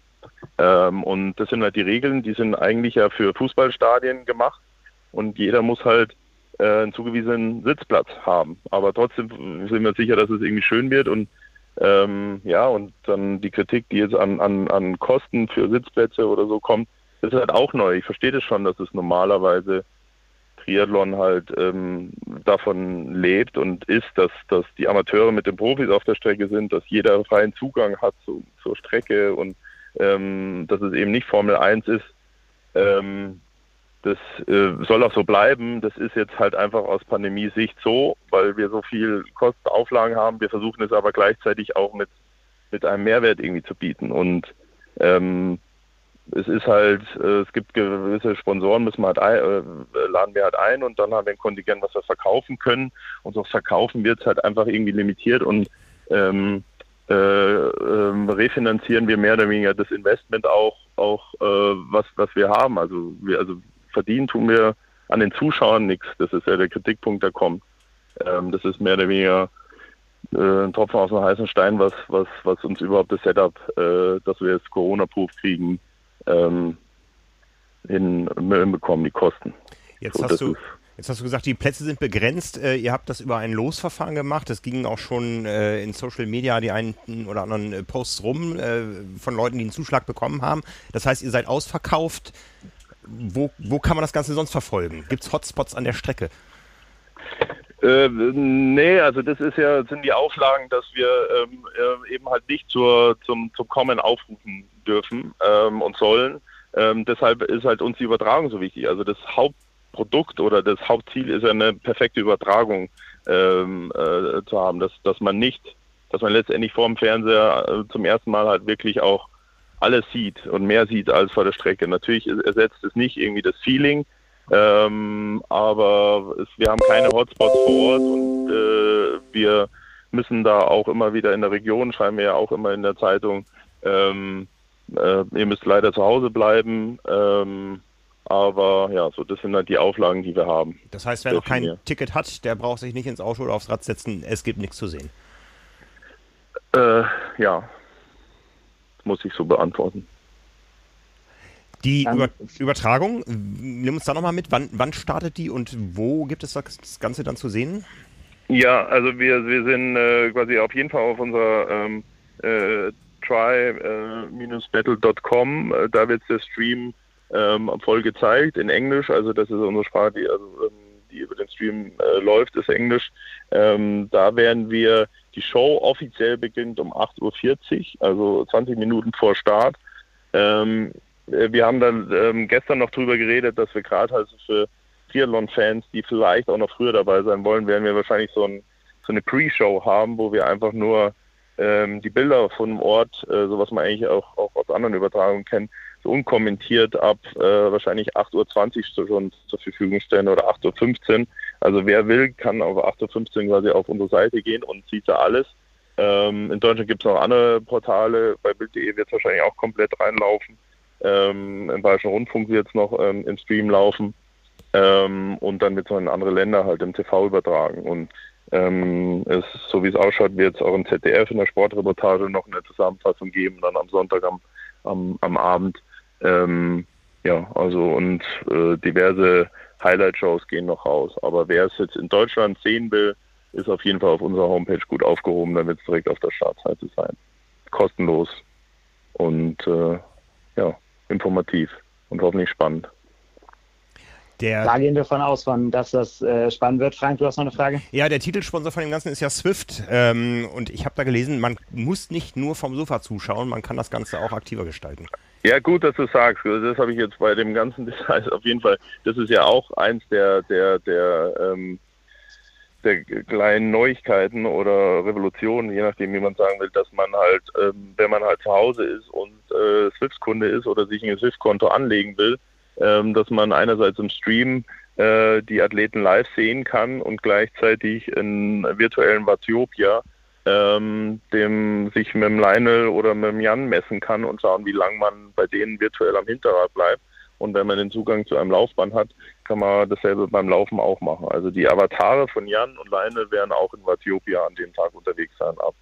Ähm, und das sind halt die Regeln, die sind eigentlich ja für Fußballstadien gemacht und jeder muss halt äh, einen zugewiesenen Sitzplatz haben. Aber trotzdem sind wir sicher, dass es irgendwie schön wird und ähm, ja, und dann die Kritik, die jetzt an, an, an Kosten für Sitzplätze oder so kommt, das ist halt auch neu. Ich verstehe das schon, dass es normalerweise Triathlon halt ähm, davon lebt und ist, dass, dass die Amateure mit den Profis auf der Strecke sind, dass jeder freien Zugang hat zu, zur Strecke und ähm, dass es eben nicht Formel 1 ist. Ähm, das äh, soll auch so bleiben. Das ist jetzt halt einfach aus Pandemie-Sicht so, weil wir so viel Kostenauflagen haben. Wir versuchen es aber gleichzeitig auch mit, mit einem Mehrwert irgendwie zu bieten. Und ähm, es ist halt, äh, es gibt gewisse Sponsoren, müssen wir halt ein, äh, laden wir halt ein und dann haben wir ein Kontingent, was wir verkaufen können. Und so Verkaufen wird es halt einfach irgendwie limitiert und ähm, äh, ähm, refinanzieren wir mehr oder weniger das Investment auch, auch äh, was, was wir haben. Also wir, also verdienen tun wir an den Zuschauern nichts. Das ist ja der Kritikpunkt, der kommt. Ähm, das ist mehr oder weniger äh, ein Tropfen aus dem heißen Stein, was, was, was uns überhaupt das Setup, äh, dass wir jetzt Corona-Proof kriegen, ähm, hinbekommen, die Kosten. Jetzt so, hast du. Jetzt hast du gesagt, die Plätze sind begrenzt. Äh, ihr habt das über ein Losverfahren gemacht. Das ging auch schon äh, in Social Media die einen oder anderen äh, Posts rum von Leuten, die einen Zuschlag bekommen haben. Das heißt, ihr seid ausverkauft. Wo, wo kann man das Ganze sonst verfolgen? Gibt es Hotspots an der Strecke? Äh, nee, also das ist ja, sind die Auflagen, dass wir ähm, äh, eben halt nicht zur, zum, zum Kommen aufrufen dürfen ähm, und sollen. Ähm, deshalb ist halt uns die Übertragung so wichtig. Also das Hauptprodukt oder das Hauptziel ist ja eine perfekte Übertragung ähm, äh, zu haben, dass, dass man nicht, dass man letztendlich vor dem Fernseher äh, zum ersten Mal halt wirklich auch alles sieht und mehr sieht als vor der Strecke. Natürlich ersetzt es nicht irgendwie das Feeling, ähm, aber es, wir haben keine Hotspots vor Ort und äh, wir müssen da auch immer wieder in der Region, schreiben wir ja auch immer in der Zeitung, ähm, äh, ihr müsst leider zu Hause bleiben. Ähm, aber ja, so das sind halt die Auflagen, die wir haben. Das heißt, wer noch kein mir. Ticket hat, der braucht sich nicht ins Auto oder aufs Rad setzen. Es gibt nichts zu sehen. Äh, ja, muss ich so beantworten. Die Über Übertragung, nimm uns da nochmal mit. Wann, wann, startet die und wo gibt es das Ganze dann zu sehen? Ja, also wir, wir sind äh, quasi auf jeden Fall auf unserer ähm, äh, try-battle.com. Äh, da wird der Stream ähm, voll gezeigt in Englisch. Also das ist unsere Sprache, die, also, ähm, die über den Stream äh, läuft, ist Englisch. Ähm, da werden wir, die Show offiziell beginnt um 8.40 Uhr, also 20 Minuten vor Start. Ähm, äh, wir haben dann ähm, gestern noch drüber geredet, dass wir gerade also für Triathlon-Fans, die vielleicht auch noch früher dabei sein wollen, werden wir wahrscheinlich so, ein, so eine Pre-Show haben, wo wir einfach nur ähm, die Bilder von dem Ort, äh, so was man eigentlich auch, auch aus anderen Übertragungen kennt, so unkommentiert ab äh, wahrscheinlich 8.20 Uhr schon zur Verfügung stellen oder 8.15 Uhr. Also wer will, kann auf 8.15 Uhr quasi auf unsere Seite gehen und sieht da alles. Ähm, in Deutschland gibt es noch andere Portale, bei Bild.de wird es wahrscheinlich auch komplett reinlaufen. Ähm, Im Bayerischen Rundfunk wird es noch ähm, im Stream laufen. Ähm, und dann wird es noch in andere Länder halt im TV übertragen. Und ähm, es, so wie es ausschaut, wird es auch im ZDF in der Sportreportage noch eine Zusammenfassung geben, dann am Sonntag am, am, am Abend. Ähm, ja, also und äh, diverse Highlight-Shows gehen noch raus. Aber wer es jetzt in Deutschland sehen will, ist auf jeden Fall auf unserer Homepage gut aufgehoben, wird es direkt auf der Startseite sein. Kostenlos und äh, ja, informativ und hoffentlich spannend. Der da gehen wir von aus, von, dass das äh, spannend wird. Frank, du hast noch eine Frage? Ja, der Titelsponsor von dem Ganzen ist ja Swift. Ähm, und ich habe da gelesen, man muss nicht nur vom Sofa zuschauen, man kann das Ganze auch aktiver gestalten. Ja, gut, dass du sagst. Das habe ich jetzt bei dem ganzen Detail auf jeden Fall. Das ist ja auch eins der, der, der, ähm, der kleinen Neuigkeiten oder Revolutionen, je nachdem, wie man sagen will, dass man halt, ähm, wenn man halt zu Hause ist und äh, Swift-Kunde ist oder sich ein Swift-Konto anlegen will, dass man einerseits im Stream äh, die Athleten live sehen kann und gleichzeitig in virtuellen Vatiopia ähm, dem sich mit dem Lionel oder mit dem Jan messen kann und schauen, wie lange man bei denen virtuell am Hinterrad bleibt. Und wenn man den Zugang zu einem Laufband hat, kann man dasselbe beim Laufen auch machen. Also die Avatare von Jan und Lionel werden auch in Vatiopia an dem Tag unterwegs sein, ab,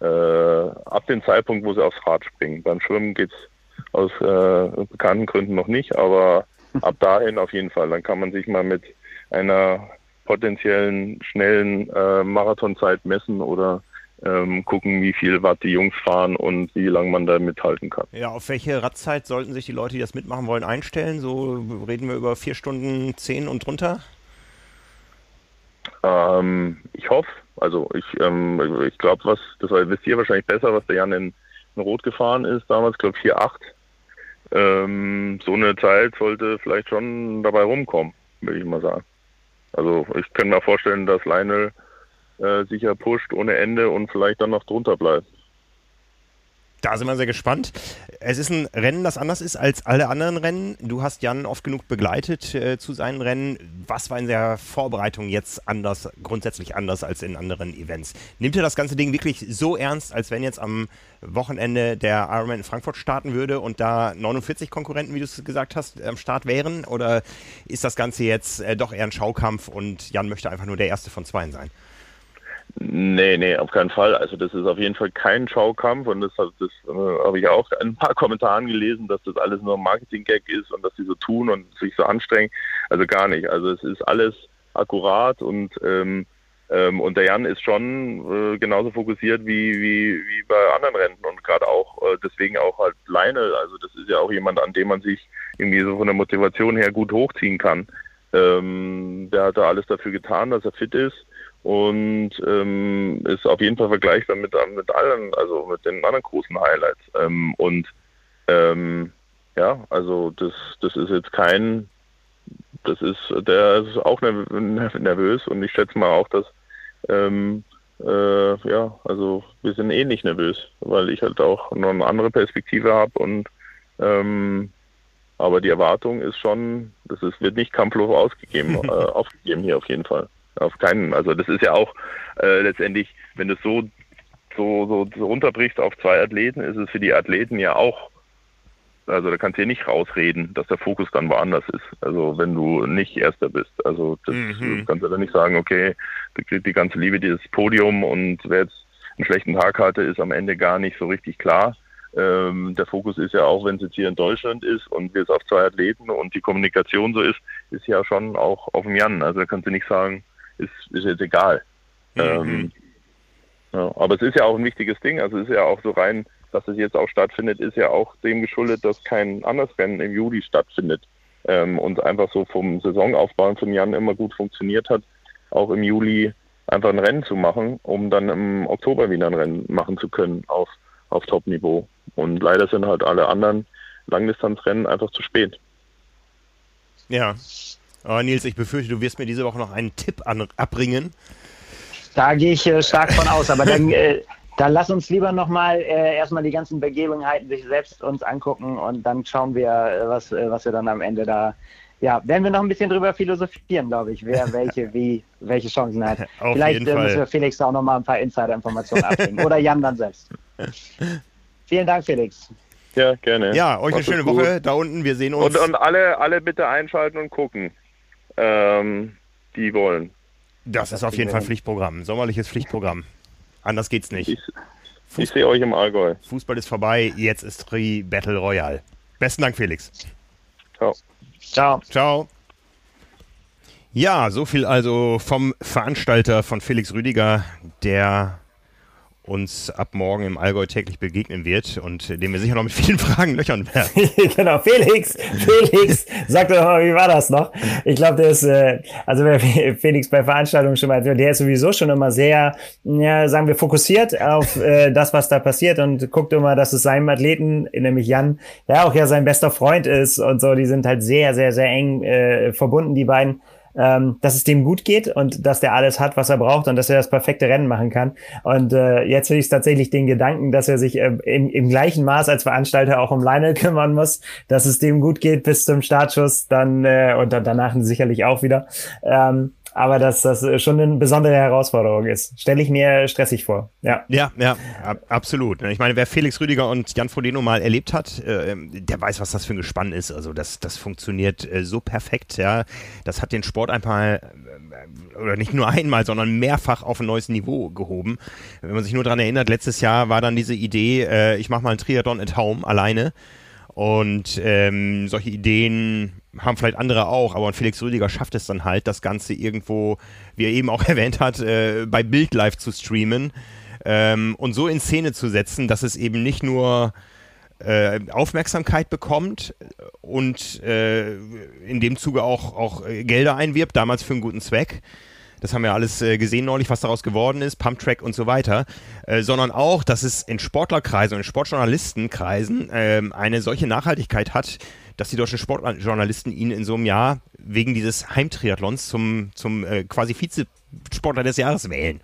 äh, ab dem Zeitpunkt, wo sie aufs Rad springen. Beim Schwimmen geht es aus äh, bekannten Gründen noch nicht, aber ab dahin auf jeden Fall. Dann kann man sich mal mit einer potenziellen schnellen äh, Marathonzeit messen oder ähm, gucken, wie viel Watt die Jungs fahren und wie lange man da mithalten kann. Ja, auf welche Radzeit sollten sich die Leute, die das mitmachen wollen, einstellen? So reden wir über vier Stunden zehn und drunter? Ähm, ich hoffe, also ich, ähm, ich glaube, was, das wisst ihr wahrscheinlich besser, was der Jan in, in Rot gefahren ist damals, glaube ich 4,8 ähm, so eine Zeit sollte vielleicht schon dabei rumkommen, würde ich mal sagen. Also ich kann mir vorstellen, dass Lionel äh, sicher pusht ohne Ende und vielleicht dann noch drunter bleibt. Da sind wir sehr gespannt. Es ist ein Rennen, das anders ist als alle anderen Rennen. Du hast Jan oft genug begleitet äh, zu seinen Rennen. Was war in der Vorbereitung jetzt anders, grundsätzlich anders als in anderen Events? Nimmt ihr das ganze Ding wirklich so ernst, als wenn jetzt am Wochenende der Ironman in Frankfurt starten würde und da 49 Konkurrenten, wie du es gesagt hast, am Start wären? Oder ist das Ganze jetzt äh, doch eher ein Schaukampf und Jan möchte einfach nur der erste von zweien sein? Nee, nee, auf keinen Fall. Also das ist auf jeden Fall kein Schaukampf und das, das äh, habe ich auch in ein paar Kommentaren gelesen, dass das alles nur ein Marketing-Gag ist und dass sie so tun und sich so anstrengen. Also gar nicht. Also es ist alles akkurat und ähm, ähm, und der Jan ist schon äh, genauso fokussiert wie, wie, wie bei anderen Rennen und gerade auch äh, deswegen auch halt Leine. Also das ist ja auch jemand, an dem man sich irgendwie so von der Motivation her gut hochziehen kann. Ähm, der hat da alles dafür getan, dass er fit ist und ähm, ist auf jeden Fall vergleichbar mit, mit allen, also mit den anderen großen Highlights. Ähm, und ähm, ja, also das, das ist jetzt kein, das ist, der ist auch nervös und ich schätze mal auch, dass ähm, äh, ja, also wir sind eh nicht nervös, weil ich halt auch noch eine andere Perspektive habe und ähm, aber die Erwartung ist schon, das ist, wird nicht kampflos ausgegeben, äh, aufgegeben hier auf jeden Fall. Auf keinen. Also das ist ja auch äh, letztendlich, wenn du es so, so, so, so runterbrichst auf zwei Athleten, ist es für die Athleten ja auch, also da kannst du ja nicht rausreden, dass der Fokus dann woanders ist. Also wenn du nicht Erster bist. Also das mhm. kannst du dann nicht sagen, okay, die, die ganze Liebe dieses Podium und wer jetzt einen schlechten Tag hatte, ist am Ende gar nicht so richtig klar. Ähm, der Fokus ist ja auch, wenn es jetzt hier in Deutschland ist und wir es auf zwei Athleten und die Kommunikation so ist, ist ja schon auch auf dem Jan. Also da kannst du nicht sagen, ist, ist jetzt egal. Mhm. Ähm, ja, aber es ist ja auch ein wichtiges Ding. Also es ist ja auch so rein, dass es jetzt auch stattfindet, ist ja auch dem geschuldet, dass kein anderes Rennen im Juli stattfindet. ähm, und einfach so vom Saisonaufbau von Jan immer gut funktioniert hat, auch im Juli einfach ein Rennen zu machen, um dann im Oktober wieder ein Rennen machen zu können auf, auf Top-Niveau. Und leider sind halt alle anderen Langdistanzrennen einfach zu spät. Ja. Aber Nils, ich befürchte, du wirst mir diese Woche noch einen Tipp an, abbringen. Da gehe ich äh, stark von aus, aber dann, äh, dann lass uns lieber nochmal äh, erstmal die ganzen Begebenheiten sich selbst uns angucken und dann schauen wir, äh, was, äh, was wir dann am Ende da ja, werden wir noch ein bisschen drüber philosophieren, glaube ich, wer welche, wie, welche Chancen hat. Auf Vielleicht jeden äh, Fall. müssen wir Felix auch noch mal ein paar Insider-Informationen abbringen. Oder Jan dann selbst. Vielen Dank, Felix. Ja, gerne. Ja, euch eine Macht es schöne gut. Woche da unten. Wir sehen uns. Und, und alle, alle bitte einschalten und gucken, ähm, die wollen. das ist auf jeden Fall Pflichtprogramm. Sommerliches Pflichtprogramm. Anders geht's nicht. Ich, ich sehe euch im Allgäu. Fußball ist vorbei. Jetzt ist Tri Battle Royale. Besten Dank, Felix. Ciao. Ciao. Ciao. Ja, so viel also vom Veranstalter von Felix Rüdiger, der uns ab morgen im Allgäu täglich begegnen wird und den wir sicher noch mit vielen Fragen löchern werden. genau, Felix, Felix, sag doch mal, wie war das noch? Ich glaube, der ist, äh, also wer Felix bei Veranstaltungen schon mal, der ist sowieso schon immer sehr, ja, sagen wir, fokussiert auf äh, das, was da passiert und guckt immer, dass es seinem Athleten, nämlich Jan, der auch ja sein bester Freund ist und so, die sind halt sehr, sehr, sehr eng äh, verbunden, die beiden ähm, dass es dem gut geht und dass der alles hat, was er braucht und dass er das perfekte Rennen machen kann. Und äh, jetzt will ich tatsächlich den Gedanken, dass er sich äh, im, im gleichen Maß als Veranstalter auch um Lionel kümmern muss, dass es dem gut geht bis zum Startschuss, dann äh, und dann danach sicherlich auch wieder. Ähm, aber dass das schon eine besondere Herausforderung ist, stelle ich mir stressig vor. Ja. Ja, ja, ab, absolut. Ich meine, wer Felix Rüdiger und Jan Frodeno mal erlebt hat, äh, der weiß, was das für ein Gespann ist. Also das, das funktioniert äh, so perfekt, ja. Das hat den Sport einmal, äh, oder nicht nur einmal, sondern mehrfach auf ein neues Niveau gehoben. Wenn man sich nur daran erinnert, letztes Jahr war dann diese Idee, äh, ich mache mal ein Triathlon at home alleine. Und ähm, solche Ideen haben vielleicht andere auch, aber Felix Rüdiger schafft es dann halt, das Ganze irgendwo, wie er eben auch erwähnt hat, äh, bei Bild Live zu streamen ähm, und so in Szene zu setzen, dass es eben nicht nur äh, Aufmerksamkeit bekommt und äh, in dem Zuge auch, auch Gelder einwirbt, damals für einen guten Zweck. Das haben wir alles äh, gesehen neulich, was daraus geworden ist, Pumptrack und so weiter, äh, sondern auch, dass es in Sportlerkreisen und in Sportjournalistenkreisen ähm, eine solche Nachhaltigkeit hat, dass die deutschen Sportjournalisten ihn in so einem Jahr wegen dieses Heimtriathlons zum, zum äh, quasi Vizesportler des Jahres wählen.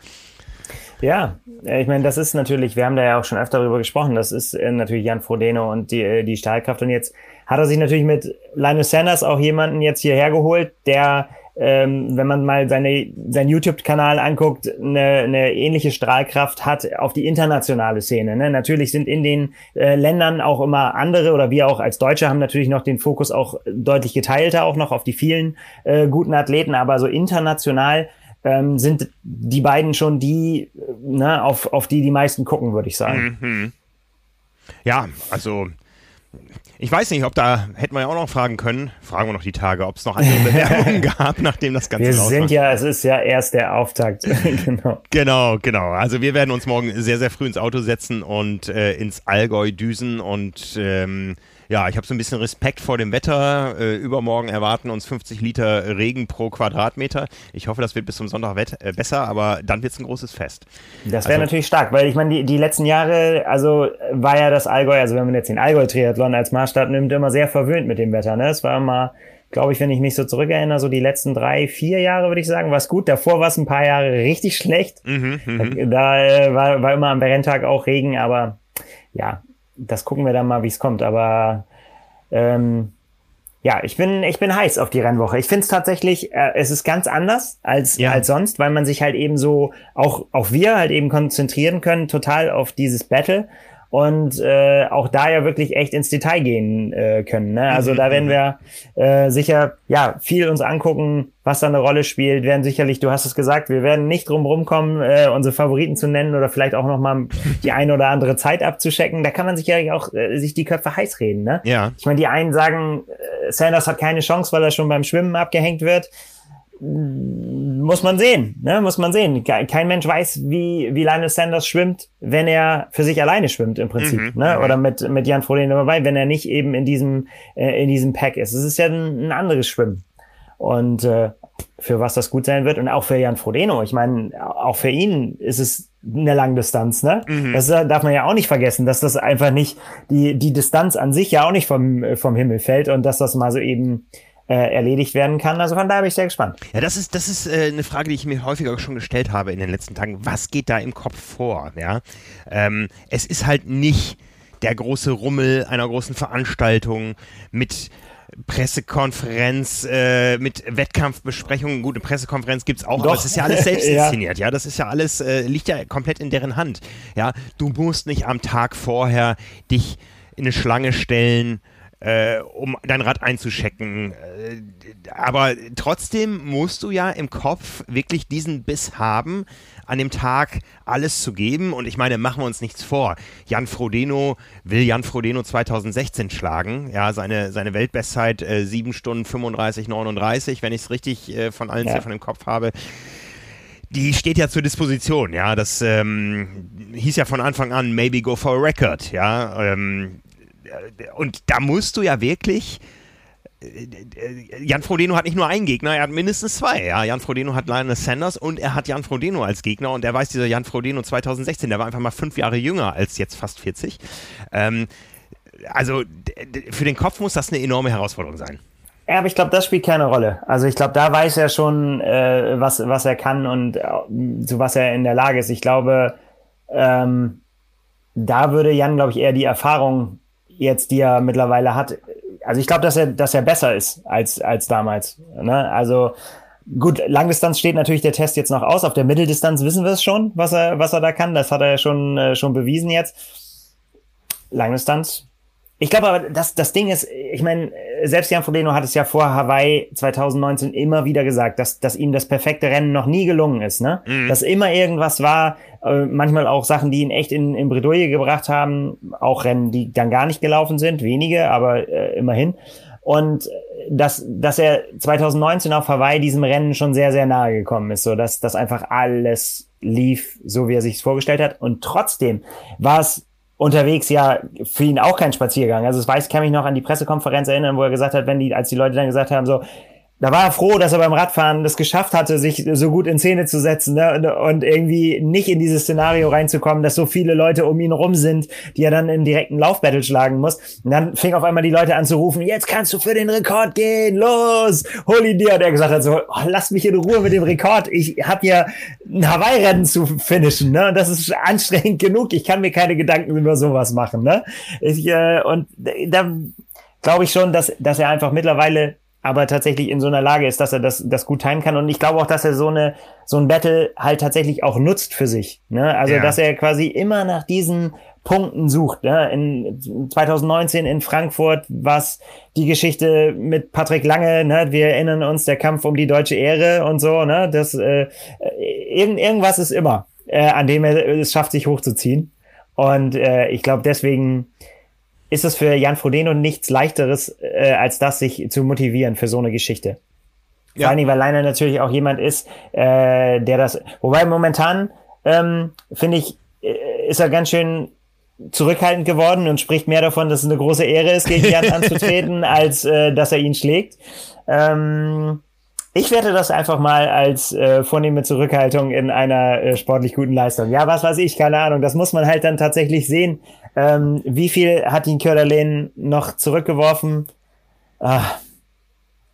Ja, ich meine, das ist natürlich, wir haben da ja auch schon öfter darüber gesprochen, das ist natürlich Jan Frodeno und die, die Stahlkraft. Und jetzt hat er sich natürlich mit Linus Sanders auch jemanden jetzt hierher geholt, der ähm, wenn man mal seine, seinen YouTube-Kanal anguckt, eine, eine ähnliche Strahlkraft hat auf die internationale Szene. Ne? Natürlich sind in den äh, Ländern auch immer andere oder wir auch als Deutsche haben natürlich noch den Fokus auch deutlich geteilter auch noch auf die vielen äh, guten Athleten, aber so international ähm, sind die beiden schon die, ne, auf, auf die die meisten gucken, würde ich sagen. Mhm. Ja, also ich weiß nicht, ob da hätten wir ja auch noch fragen können. Fragen wir noch die Tage, ob es noch andere Bewerbungen gab, nachdem das Ganze Wir raus sind ja, es ist ja erst der Auftakt. genau. Genau, genau. Also wir werden uns morgen sehr, sehr früh ins Auto setzen und äh, ins Allgäu düsen und ähm, ja, ich habe so ein bisschen Respekt vor dem Wetter. Äh, übermorgen erwarten uns 50 Liter Regen pro Quadratmeter. Ich hoffe, das wird bis zum Sonntag äh, besser, aber dann wird es ein großes Fest. Das wäre Also- natürlich stark, weil ich meine, die, die letzten Jahre, also war ja das Allgäu, also wenn man jetzt den Allgäu-Triathlon als Maßstab nimmt, immer sehr verwöhnt mit dem Wetter. Ne? Es war immer, glaube ich, wenn ich mich so zurückerinnere, so die letzten drei, vier Jahre, würde ich sagen, war es gut. Davor war es ein paar Jahre richtig schlecht. Mhm, mhm. Da äh, war, war immer am Renntag auch Regen, aber ja, das gucken wir dann mal, wie es kommt. Aber ähm, ja, ich bin, ich bin heiß auf die Rennwoche. Ich finde es tatsächlich, äh, es ist ganz anders als, Ja. als sonst, weil man sich halt eben so, auch, auch wir halt eben konzentrieren können, total auf dieses Battle und äh, auch da ja wirklich echt ins Detail gehen äh, können. Ne? Also da werden wir äh, sicher ja viel uns angucken, was da eine Rolle spielt. Werden sicherlich, du hast es gesagt, wir werden nicht drum rumkommen, äh, unsere Favoriten zu nennen oder vielleicht auch noch mal die eine oder andere Zeit abzuschecken. Da kann man sich ja auch äh, sich die Köpfe heiß reden. Ne? Ja. Ich meine, die einen sagen, äh, Sanders hat keine Chance, weil er schon beim Schwimmen abgehängt wird. Muss man sehen, ne? muss man sehen. Kein Mensch weiß, wie, wie Lionel Sanders schwimmt, wenn er für sich alleine schwimmt im Prinzip, mhm. ne? Mhm. oder mit, mit Jan Frodeno dabei, wenn er nicht eben in diesem, äh, in diesem Pack ist. Es ist ja ein, ein anderes Schwimmen. Und äh, für was das gut sein wird und auch für Jan Frodeno. Ich meine, auch für ihn ist es eine Langdistanz, ne? Mhm. Das darf man ja auch nicht vergessen, dass das einfach nicht die die Distanz an sich ja auch nicht vom vom Himmel fällt und dass das mal so eben äh, erledigt werden kann. Also von daher bin ich sehr gespannt. Ja, das ist, das ist äh, eine Frage, die ich mir häufiger schon gestellt habe in den letzten Tagen. Was geht da im Kopf vor? Ja? Ähm, es ist halt nicht der große Rummel einer großen Veranstaltung mit Pressekonferenz äh, mit Wettkampfbesprechungen. Gut, eine Pressekonferenz gibt's auch, Doch. aber es ist ja alles selbst inszeniert. ja. ja. das ist ja alles, äh, liegt ja komplett in deren Hand. Ja, du musst nicht am Tag vorher dich in eine Schlange stellen äh, um dein Rad einzuschecken. Äh, aber trotzdem musst du ja im Kopf wirklich diesen Biss haben, an dem Tag alles zu geben. Und ich meine, machen wir uns nichts vor. Jan Frodeno will Jan Frodeno 2016 schlagen. Ja, seine, seine Weltbestzeit äh, 7 Stunden 35, 39, wenn ich es richtig äh, von allen ja. Ziffern im Kopf habe die steht ja zur Disposition, ja. Das ähm, hieß ja von Anfang an, maybe go for a record, ja. Ähm, und da musst du ja wirklich. Äh, Jan Frodeno hat nicht nur einen Gegner, er hat mindestens zwei. Ja? Jan Frodeno hat Lionel Sanders und er hat Jan Frodeno als Gegner. Und er weiß, dieser Jan Frodeno 2016, der war einfach mal fünf Jahre jünger als jetzt fast 40. Ähm, also für den Kopf muss das eine enorme Herausforderung sein. Ja, aber ich glaube, das spielt keine Rolle. Also ich glaube, da weiß er schon, äh, was, was er kann und äh, zu was er in der Lage ist. Ich glaube, ähm, da würde Jan, glaube ich, eher die Erfahrung jetzt, die er mittlerweile hat, also ich glaube, dass er, dass er besser ist als, als damals. Ne? Also gut, Langdistanz steht natürlich der Test jetzt noch aus. Auf der Mitteldistanz wissen wir es schon, was er, was er da kann. Das hat er ja schon, äh, schon bewiesen jetzt. Langdistanz ich glaube aber, das, das Ding ist, ich meine, selbst Jan Frodeno hat es ja vor Hawaii 2019 immer wieder gesagt, dass, dass ihm das perfekte Rennen noch nie gelungen ist, ne? Mhm. Dass immer irgendwas war, äh, manchmal auch Sachen, die ihn echt in, in Bredouille gebracht haben, auch Rennen, die dann gar nicht gelaufen sind, wenige, aber äh, immerhin. Und dass, dass er 2019 auf Hawaii diesem Rennen schon sehr, sehr nahe gekommen ist, so dass, dass einfach alles lief, so wie er sich vorgestellt hat. Und trotzdem war es unterwegs ja für ihn auch kein Spaziergang. Also es weiß, kann mich noch an die Pressekonferenz erinnern, wo er gesagt hat, wenn die, als die Leute dann gesagt haben, so, da war er froh, dass er beim Radfahren das geschafft hatte, sich so gut in Szene zu setzen ne? und irgendwie nicht in dieses Szenario reinzukommen, dass so viele Leute um ihn rum sind, die er dann im direkten Laufbattle schlagen muss. Und dann fing auf einmal die Leute an zu rufen, jetzt kannst du für den Rekord gehen, los, hol ihn dir. Und er gesagt hat so, oh, lass mich in Ruhe mit dem Rekord. Ich habe ja ein Hawaii-Rennen zu finishen, ne? Und das ist anstrengend genug. Ich kann mir keine Gedanken über sowas machen, ne? Ich, äh, und da glaube ich schon, dass, dass er einfach mittlerweile aber tatsächlich in so einer Lage ist, dass er das, das gut timen kann. Und ich glaube auch, dass er so eine, so ein Battle halt tatsächlich auch nutzt für sich. Ne? Also, ja. dass er quasi immer nach diesen Punkten sucht. Ne? In 2019 in Frankfurt was die Geschichte mit Patrick Lange, ne? wir erinnern uns, der Kampf um die deutsche Ehre und so, ne? Das äh, irgend, irgendwas ist immer, äh, an dem er es schafft, sich hochzuziehen. Und äh, ich glaube, deswegen ist es für Jan Frodeno nichts leichteres, äh, als das, sich zu motivieren für so eine Geschichte. Ja. Vor allen Dingen, weil Leiner natürlich auch jemand ist, äh, der das, wobei momentan, ähm, finde ich, äh, ist er ganz schön zurückhaltend geworden und spricht mehr davon, dass es eine große Ehre ist, gegen Jan anzutreten, als äh, dass er ihn schlägt. Ähm, ich werte das einfach mal als äh, vornehme Zurückhaltung in einer äh, sportlich guten Leistung. Ja, was weiß ich, keine Ahnung. Das muss man halt dann tatsächlich sehen, ähm, wie viel hat ihn Körderlehn noch zurückgeworfen? Ah,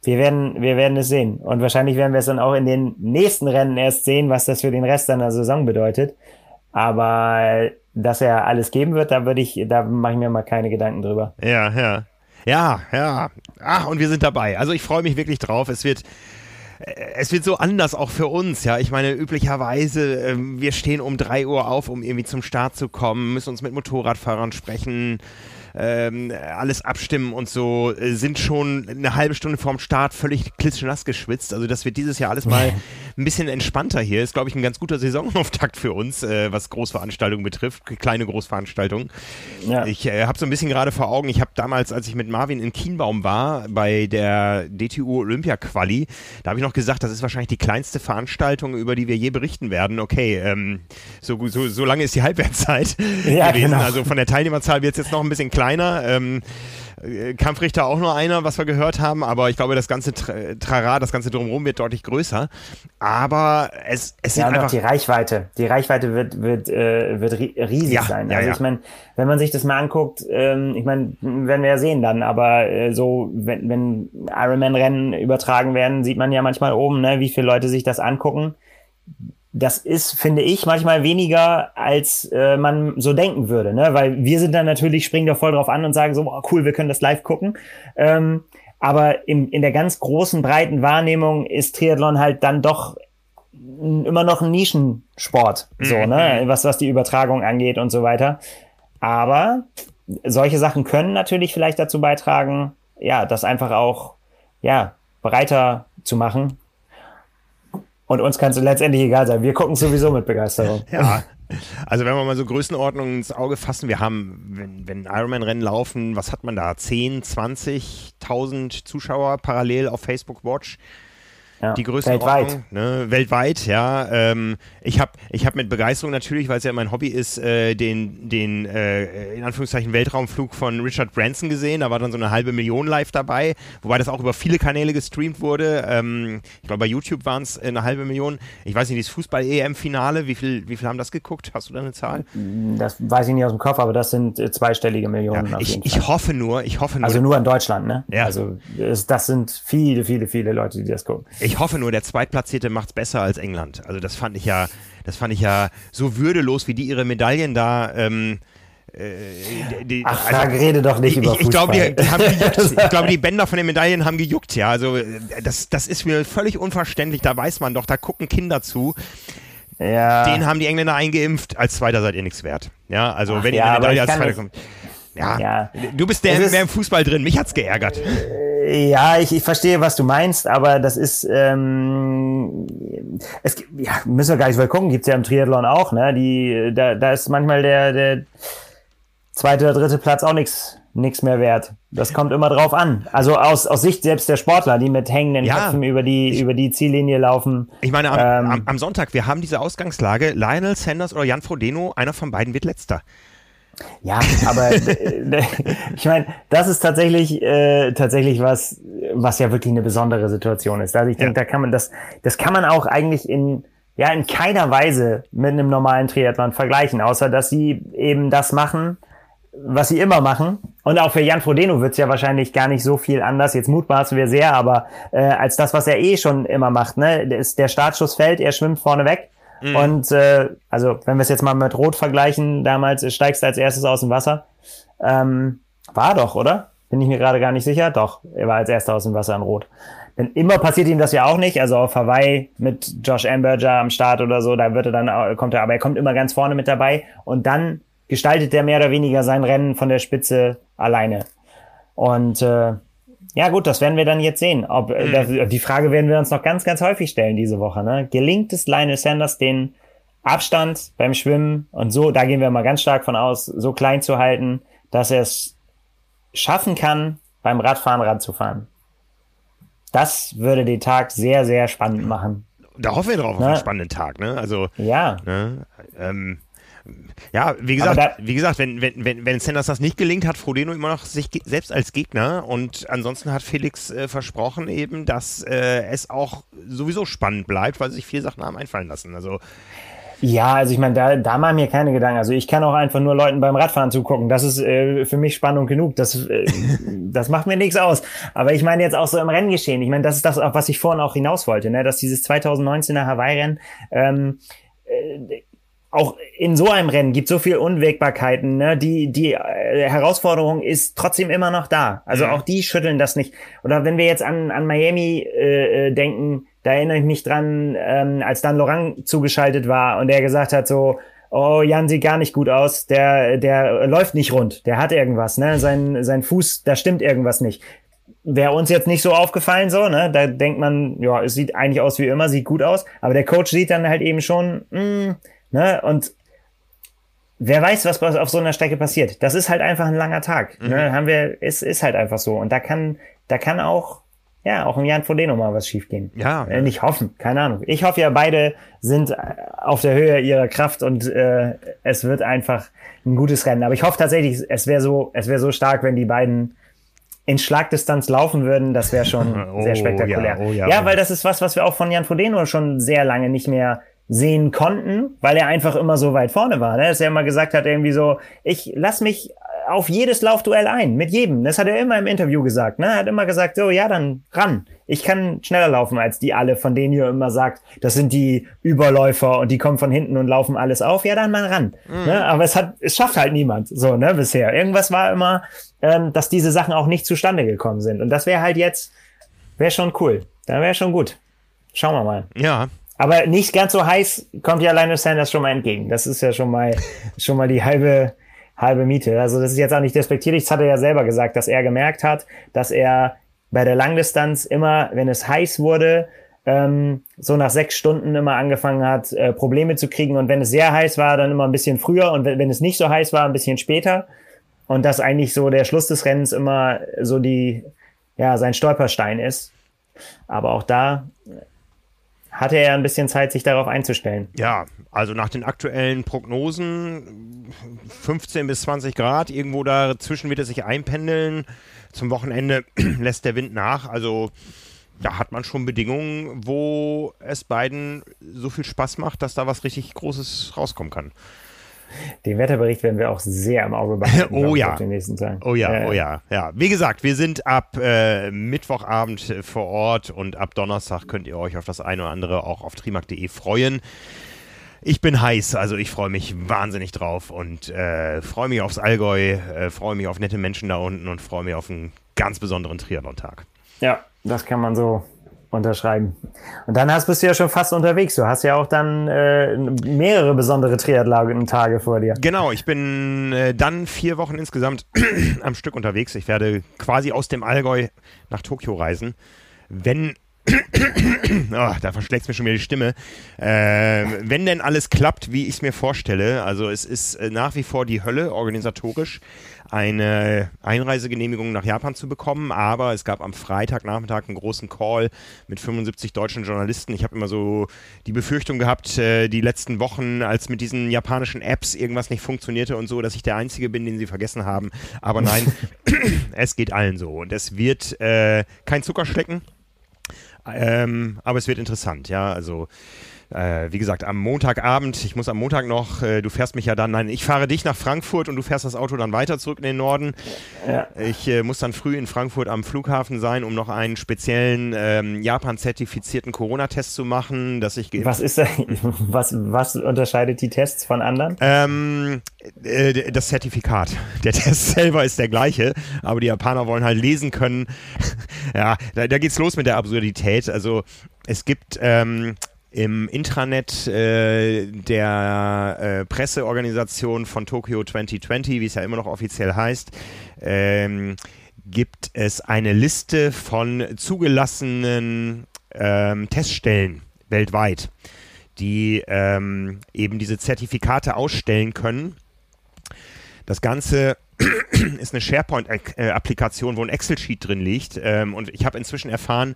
wir werden, wir werden es sehen. Und wahrscheinlich werden wir es dann auch in den nächsten Rennen erst sehen, was das für den Rest seiner Saison bedeutet. Aber dass er alles geben wird, da würde ich, da mache ich mir mal keine Gedanken drüber. Ja, ja. Ja, ja. Ach, und wir sind dabei. Also ich freue mich wirklich drauf. Es wird es wird so anders auch für uns, ja. Ich meine, üblicherweise, äh, wir stehen um drei Uhr auf, um irgendwie zum Start zu kommen, müssen uns mit Motorradfahrern sprechen, ähm, alles abstimmen und so, äh, sind schon eine halbe Stunde vorm Start völlig klitschnass geschwitzt. Also das wird dieses Jahr alles mal ein bisschen entspannter hier. Ist, glaube ich, ein ganz guter Saisonauftakt für uns, äh, was Großveranstaltungen betrifft, kleine Großveranstaltungen. Ja. Ich äh, habe so ein bisschen gerade vor Augen, ich habe damals, als ich mit Marvin in Kienbaum war, bei der DTU Olympia Quali, da habe ich noch gesagt, das ist wahrscheinlich die kleinste Veranstaltung, über die wir je berichten werden. Okay, ähm, so, so, so lange ist die Halbwertszeit ja, gewesen. Genau. Also von der Teilnehmerzahl wird es jetzt noch ein bisschen kleiner. Ähm, äh, Kampfrichter auch nur einer, was wir gehört haben, aber ich glaube, das ganze Trara, das ganze Drumherum wird deutlich größer. Aber es, es ja, sind einfach... die Reichweite. Die Reichweite wird, wird, äh, wird riesig ja, sein. Also ja, ich meine, wenn man sich das mal anguckt, ähm, ich meine, werden wir ja sehen dann, aber äh, so, wenn, wenn Ironman-Rennen übertragen werden, sieht man ja manchmal oben, ne, wie viele Leute sich das angucken das ist, finde ich, manchmal weniger, als äh, man so denken würde, ne? Weil wir sind dann natürlich, springen da voll drauf an und sagen so, oh, cool, wir können das live gucken. Ähm, aber in, in der ganz großen, breiten Wahrnehmung ist Triathlon halt dann doch immer noch ein Nischensport, so, mhm. ne? Was, was die Übertragung angeht und so weiter. Aber solche Sachen können natürlich vielleicht dazu beitragen, ja, das einfach auch, ja, breiter zu machen und uns kann es letztendlich egal sein. Wir gucken sowieso mit Begeisterung. Ja. Also wenn wir mal so Größenordnungen ins Auge fassen, wir haben, wenn, wenn Ironman-Rennen laufen, was hat man da? 10, 20.000 Zuschauer parallel auf Facebook Watch. Ja, die größte weltweit. ne? weltweit, ja. Ähm, ich habe ich hab mit Begeisterung natürlich, weil es ja mein Hobby ist, äh, den, den äh, in Anführungszeichen Weltraumflug von Richard Branson gesehen. Da war dann so eine halbe Million live dabei, wobei das auch über viele Kanäle gestreamt wurde. Ähm, ich glaube, bei YouTube waren es eine halbe Million. Ich weiß nicht, das Fußball-EM-Finale, wie viel, wie viel haben das geguckt? Hast du da eine Zahl? Das weiß ich nicht aus dem Kopf, aber das sind äh, zweistellige Millionen. Ja, ich, ich hoffe nur, ich hoffe nur. Also nur in Deutschland, ne? Ja. Also das sind viele, viele, viele Leute, die das gucken. Ich hoffe nur, der Zweitplatzierte macht es besser als England. Also das fand ich ja, das fand ich ja so würdelos, wie die ihre Medaillen da. Ähm, äh, die, Ach, also, sag, rede doch nicht ich, über Fußball. Ich glaube, die, die ich glaube, die Bänder von den Medaillen haben gejuckt, ja. Also äh, das, das ist mir völlig unverständlich. Da weiß man doch, da gucken Kinder zu. Ja. Den haben die Engländer eingeimpft. Als Zweiter seid ihr nichts wert. Ja, also Ach, wenn ihr eine Medaille als Zweiter kommt. Ja, ja, du bist der mehr im Fußball drin. Mich hat's geärgert. Ja, ich, ich verstehe, was du meinst, aber das ist, ähm, es ja, müssen wir gar nicht so gucken, gibt's ja im Triathlon auch, ne? Die, da, da ist manchmal der, der zweite oder dritte Platz auch nichts nichts mehr wert. Das kommt immer drauf an. Also aus, aus Sicht selbst der Sportler, die mit hängenden ja, Köpfen über die, ich, über die Ziellinie laufen. Ich meine, am, ähm, am, am, Sonntag, wir haben diese Ausgangslage, Lionel Sanders oder Jan Frodeno, einer von beiden wird letzter. Ja, aber ich meine, das ist tatsächlich äh, tatsächlich was, was ja wirklich eine besondere Situation ist. Also ich denke, ja. da kann man das, das kann man auch eigentlich in ja in keiner Weise mit einem normalen Triathlon vergleichen, außer dass sie eben das machen, was sie immer machen. Und auch für Jan Frodeno wird es ja wahrscheinlich gar nicht so viel anders. Jetzt mutmaßen wir sehr, aber äh, als das, was er eh schon immer macht. Ne, ist der Startschuss fällt, er schwimmt vorne weg Mhm. Und äh, also, wenn wir es jetzt mal mit Rot vergleichen, damals steigst du als erstes aus dem Wasser. Ähm, war doch, oder? Bin ich mir gerade gar nicht sicher. Doch, er war als erster aus dem Wasser in Rot. Denn immer passiert ihm das ja auch nicht. Also auf Hawaii mit Josh Amberger am Start oder so, da wird er dann, kommt er, aber er kommt immer ganz vorne mit dabei und dann gestaltet er mehr oder weniger sein Rennen von der Spitze alleine. Und äh, ja, gut, das werden wir dann jetzt sehen. Ob, äh, mhm. das, die Frage werden wir uns noch ganz, ganz häufig stellen diese Woche. Ne? Gelingt es Lionel Sanders, den Abstand beim Schwimmen und so, da gehen wir mal ganz stark von aus, so klein zu halten, dass er es schaffen kann, beim Radfahren ranzufahren. Das würde den Tag sehr, sehr spannend machen. Da hoffen wir drauf auf ne? einen spannenden Tag, ne? Also, ja. Ne? Ähm, ja, wie gesagt, da, wie gesagt, wenn, wenn, wenn, wenn Sanders das nicht gelingt, hat Frodeno immer noch sich selbst als Gegner und ansonsten hat Felix äh, versprochen eben, dass äh, es auch sowieso spannend bleibt, weil sich viele Sachen haben einfallen lassen. Also ja, also ich meine, da, da machen mir keine Gedanken. Also ich kann auch einfach nur Leuten beim Radfahren zugucken. Das ist äh, für mich Spannung genug. Das, äh, das macht mir nichts aus. Aber ich meine jetzt auch so im Renngeschehen. Ich meine, das ist das, auf was ich vorhin auch hinaus wollte, ne? dass dieses 2019er Hawaii-Rennen ähm, äh, auch in so einem Rennen gibt so viel Unwägbarkeiten, ne? Die, die äh, Herausforderung ist trotzdem immer noch da. Also mhm. auch die schütteln das nicht. Oder wenn wir jetzt an, an Miami äh, äh, denken, da erinnere ich mich dran, ähm, als Dan Laurent zugeschaltet war und er gesagt hat so, oh, Jan sieht gar nicht gut aus, der, der läuft nicht rund, der hat irgendwas, ne? Sein, sein Fuß, da stimmt irgendwas nicht. Wäre uns jetzt nicht so aufgefallen, so, ne? Da denkt man, ja, es sieht eigentlich aus wie immer, sieht gut aus, aber der Coach sieht dann halt eben schon, mh, mm, ne? Und wer weiß, was auf so einer Strecke passiert. Das ist halt einfach ein langer Tag. Ne? Mhm. Ne? Haben wir, ist, ist halt einfach so. Und da kann, da kann auch ja, auch im Jan Frodeno mal was schiefgehen. Ja. Äh, nicht hoffen, keine Ahnung. Ich hoffe ja, beide sind äh, auf der Höhe ihrer Kraft und äh, es wird einfach ein gutes Rennen. Aber ich hoffe tatsächlich, es wäre so, es wäre so stark, wenn die beiden in Schlagdistanz laufen würden, das wäre schon oh, sehr spektakulär. Ja, oh, ja, ja, weil das ist was, was wir auch von Jan Frodeno schon sehr lange nicht mehr sehen konnten, weil er einfach immer so weit vorne war. Ne? Dass er immer gesagt hat, irgendwie so, ich lass mich auf jedes Laufduell ein, mit jedem. Das hat er immer im Interview gesagt. Ne? Er hat immer gesagt, so, ja, dann ran. Ich kann schneller laufen als die alle, von denen ihr immer sagt, das sind die Überläufer und die kommen von hinten und laufen alles auf. Ja, dann mal ran. Mhm. Ne? Aber es hat, es schafft halt niemand, so, ne, bisher. Irgendwas war immer, ähm, dass diese Sachen auch nicht zustande gekommen sind. Und das wäre halt jetzt, wäre schon cool. Da wäre schon gut. Schauen wir mal. Ja, aber nicht ganz so heiß kommt ja Lionel Sanders schon mal entgegen. Das ist ja schon mal, schon mal die halbe, halbe Miete. Also das ist jetzt auch nicht despektierlich. Das hat er ja selber gesagt, dass er gemerkt hat, dass er bei der Langdistanz immer, wenn es heiß wurde, ähm, so nach sechs Stunden immer angefangen hat, äh, Probleme zu kriegen. Und wenn es sehr heiß war, dann immer ein bisschen früher. Und wenn, wenn es nicht so heiß war, ein bisschen später. Und dass eigentlich so der Schluss des Rennens immer so die, ja, sein Stolperstein ist. Aber auch da hatte er ein bisschen Zeit, sich darauf einzustellen. Ja, also nach den aktuellen Prognosen 15 bis 20 Grad, irgendwo dazwischen wird er sich einpendeln. Zum Wochenende lässt der Wind nach. Also da hat man schon Bedingungen, wo es beiden so viel Spaß macht, dass da was richtig Großes rauskommen kann. Den Wetterbericht werden wir auch sehr im Auge behalten. oh ja. den nächsten Tagen. Oh ja, äh, oh ja, ja. Wie gesagt, wir sind ab äh, Mittwochabend vor Ort und ab Donnerstag könnt ihr euch auf das eine oder andere auch auf trimark.de freuen. Ich bin heiß, also ich freue mich wahnsinnig drauf und äh, freue mich aufs Allgäu, äh, freue mich auf nette Menschen da unten und freue mich auf einen ganz besonderen Triathlon-Tag. Ja, das kann man so unterschreiben. Und dann hast, bist du ja schon fast unterwegs. Du hast ja auch dann äh, mehrere besondere Triathlon-Tage vor dir. Genau, ich bin äh, dann vier Wochen insgesamt am Stück unterwegs. Ich werde quasi aus dem Allgäu nach Tokio reisen. Wenn oh, da verschlägt mir schon wieder die Stimme. Äh, wenn denn alles klappt, wie ich es mir vorstelle, also es ist äh, nach wie vor die Hölle organisatorisch eine Einreisegenehmigung nach Japan zu bekommen, aber es gab am Freitagnachmittag einen großen Call mit 75 deutschen Journalisten. Ich habe immer so die Befürchtung gehabt, äh, die letzten Wochen, als mit diesen japanischen Apps irgendwas nicht funktionierte und so, dass ich der Einzige bin, den sie vergessen haben. Aber nein, es geht allen so und es wird äh, kein Zuckerschlecken. Ähm, aber es wird interessant, ja. Also äh, wie gesagt, am Montagabend, ich muss am Montag noch, äh, du fährst mich ja dann, nein, ich fahre dich nach Frankfurt und du fährst das Auto dann weiter zurück in den Norden. Ja. Ich äh, muss dann früh in Frankfurt am Flughafen sein, um noch einen speziellen ähm, Japan-zertifizierten Corona-Test zu machen, dass ich Was ist was, was unterscheidet die Tests von anderen? Ähm, äh, das Zertifikat. Der Test selber ist der gleiche, aber die Japaner wollen halt lesen können. ja, da, da geht's los mit der Absurdität. Also es gibt ähm, im Intranet äh, der äh, Presseorganisation von Tokyo 2020, wie es ja immer noch offiziell heißt, ähm, gibt es eine Liste von zugelassenen ähm, Teststellen weltweit, die ähm, eben diese Zertifikate ausstellen können. Das Ganze ist eine SharePoint-Applikation, wo ein Excel-Sheet drin liegt. Ähm, und ich habe inzwischen erfahren,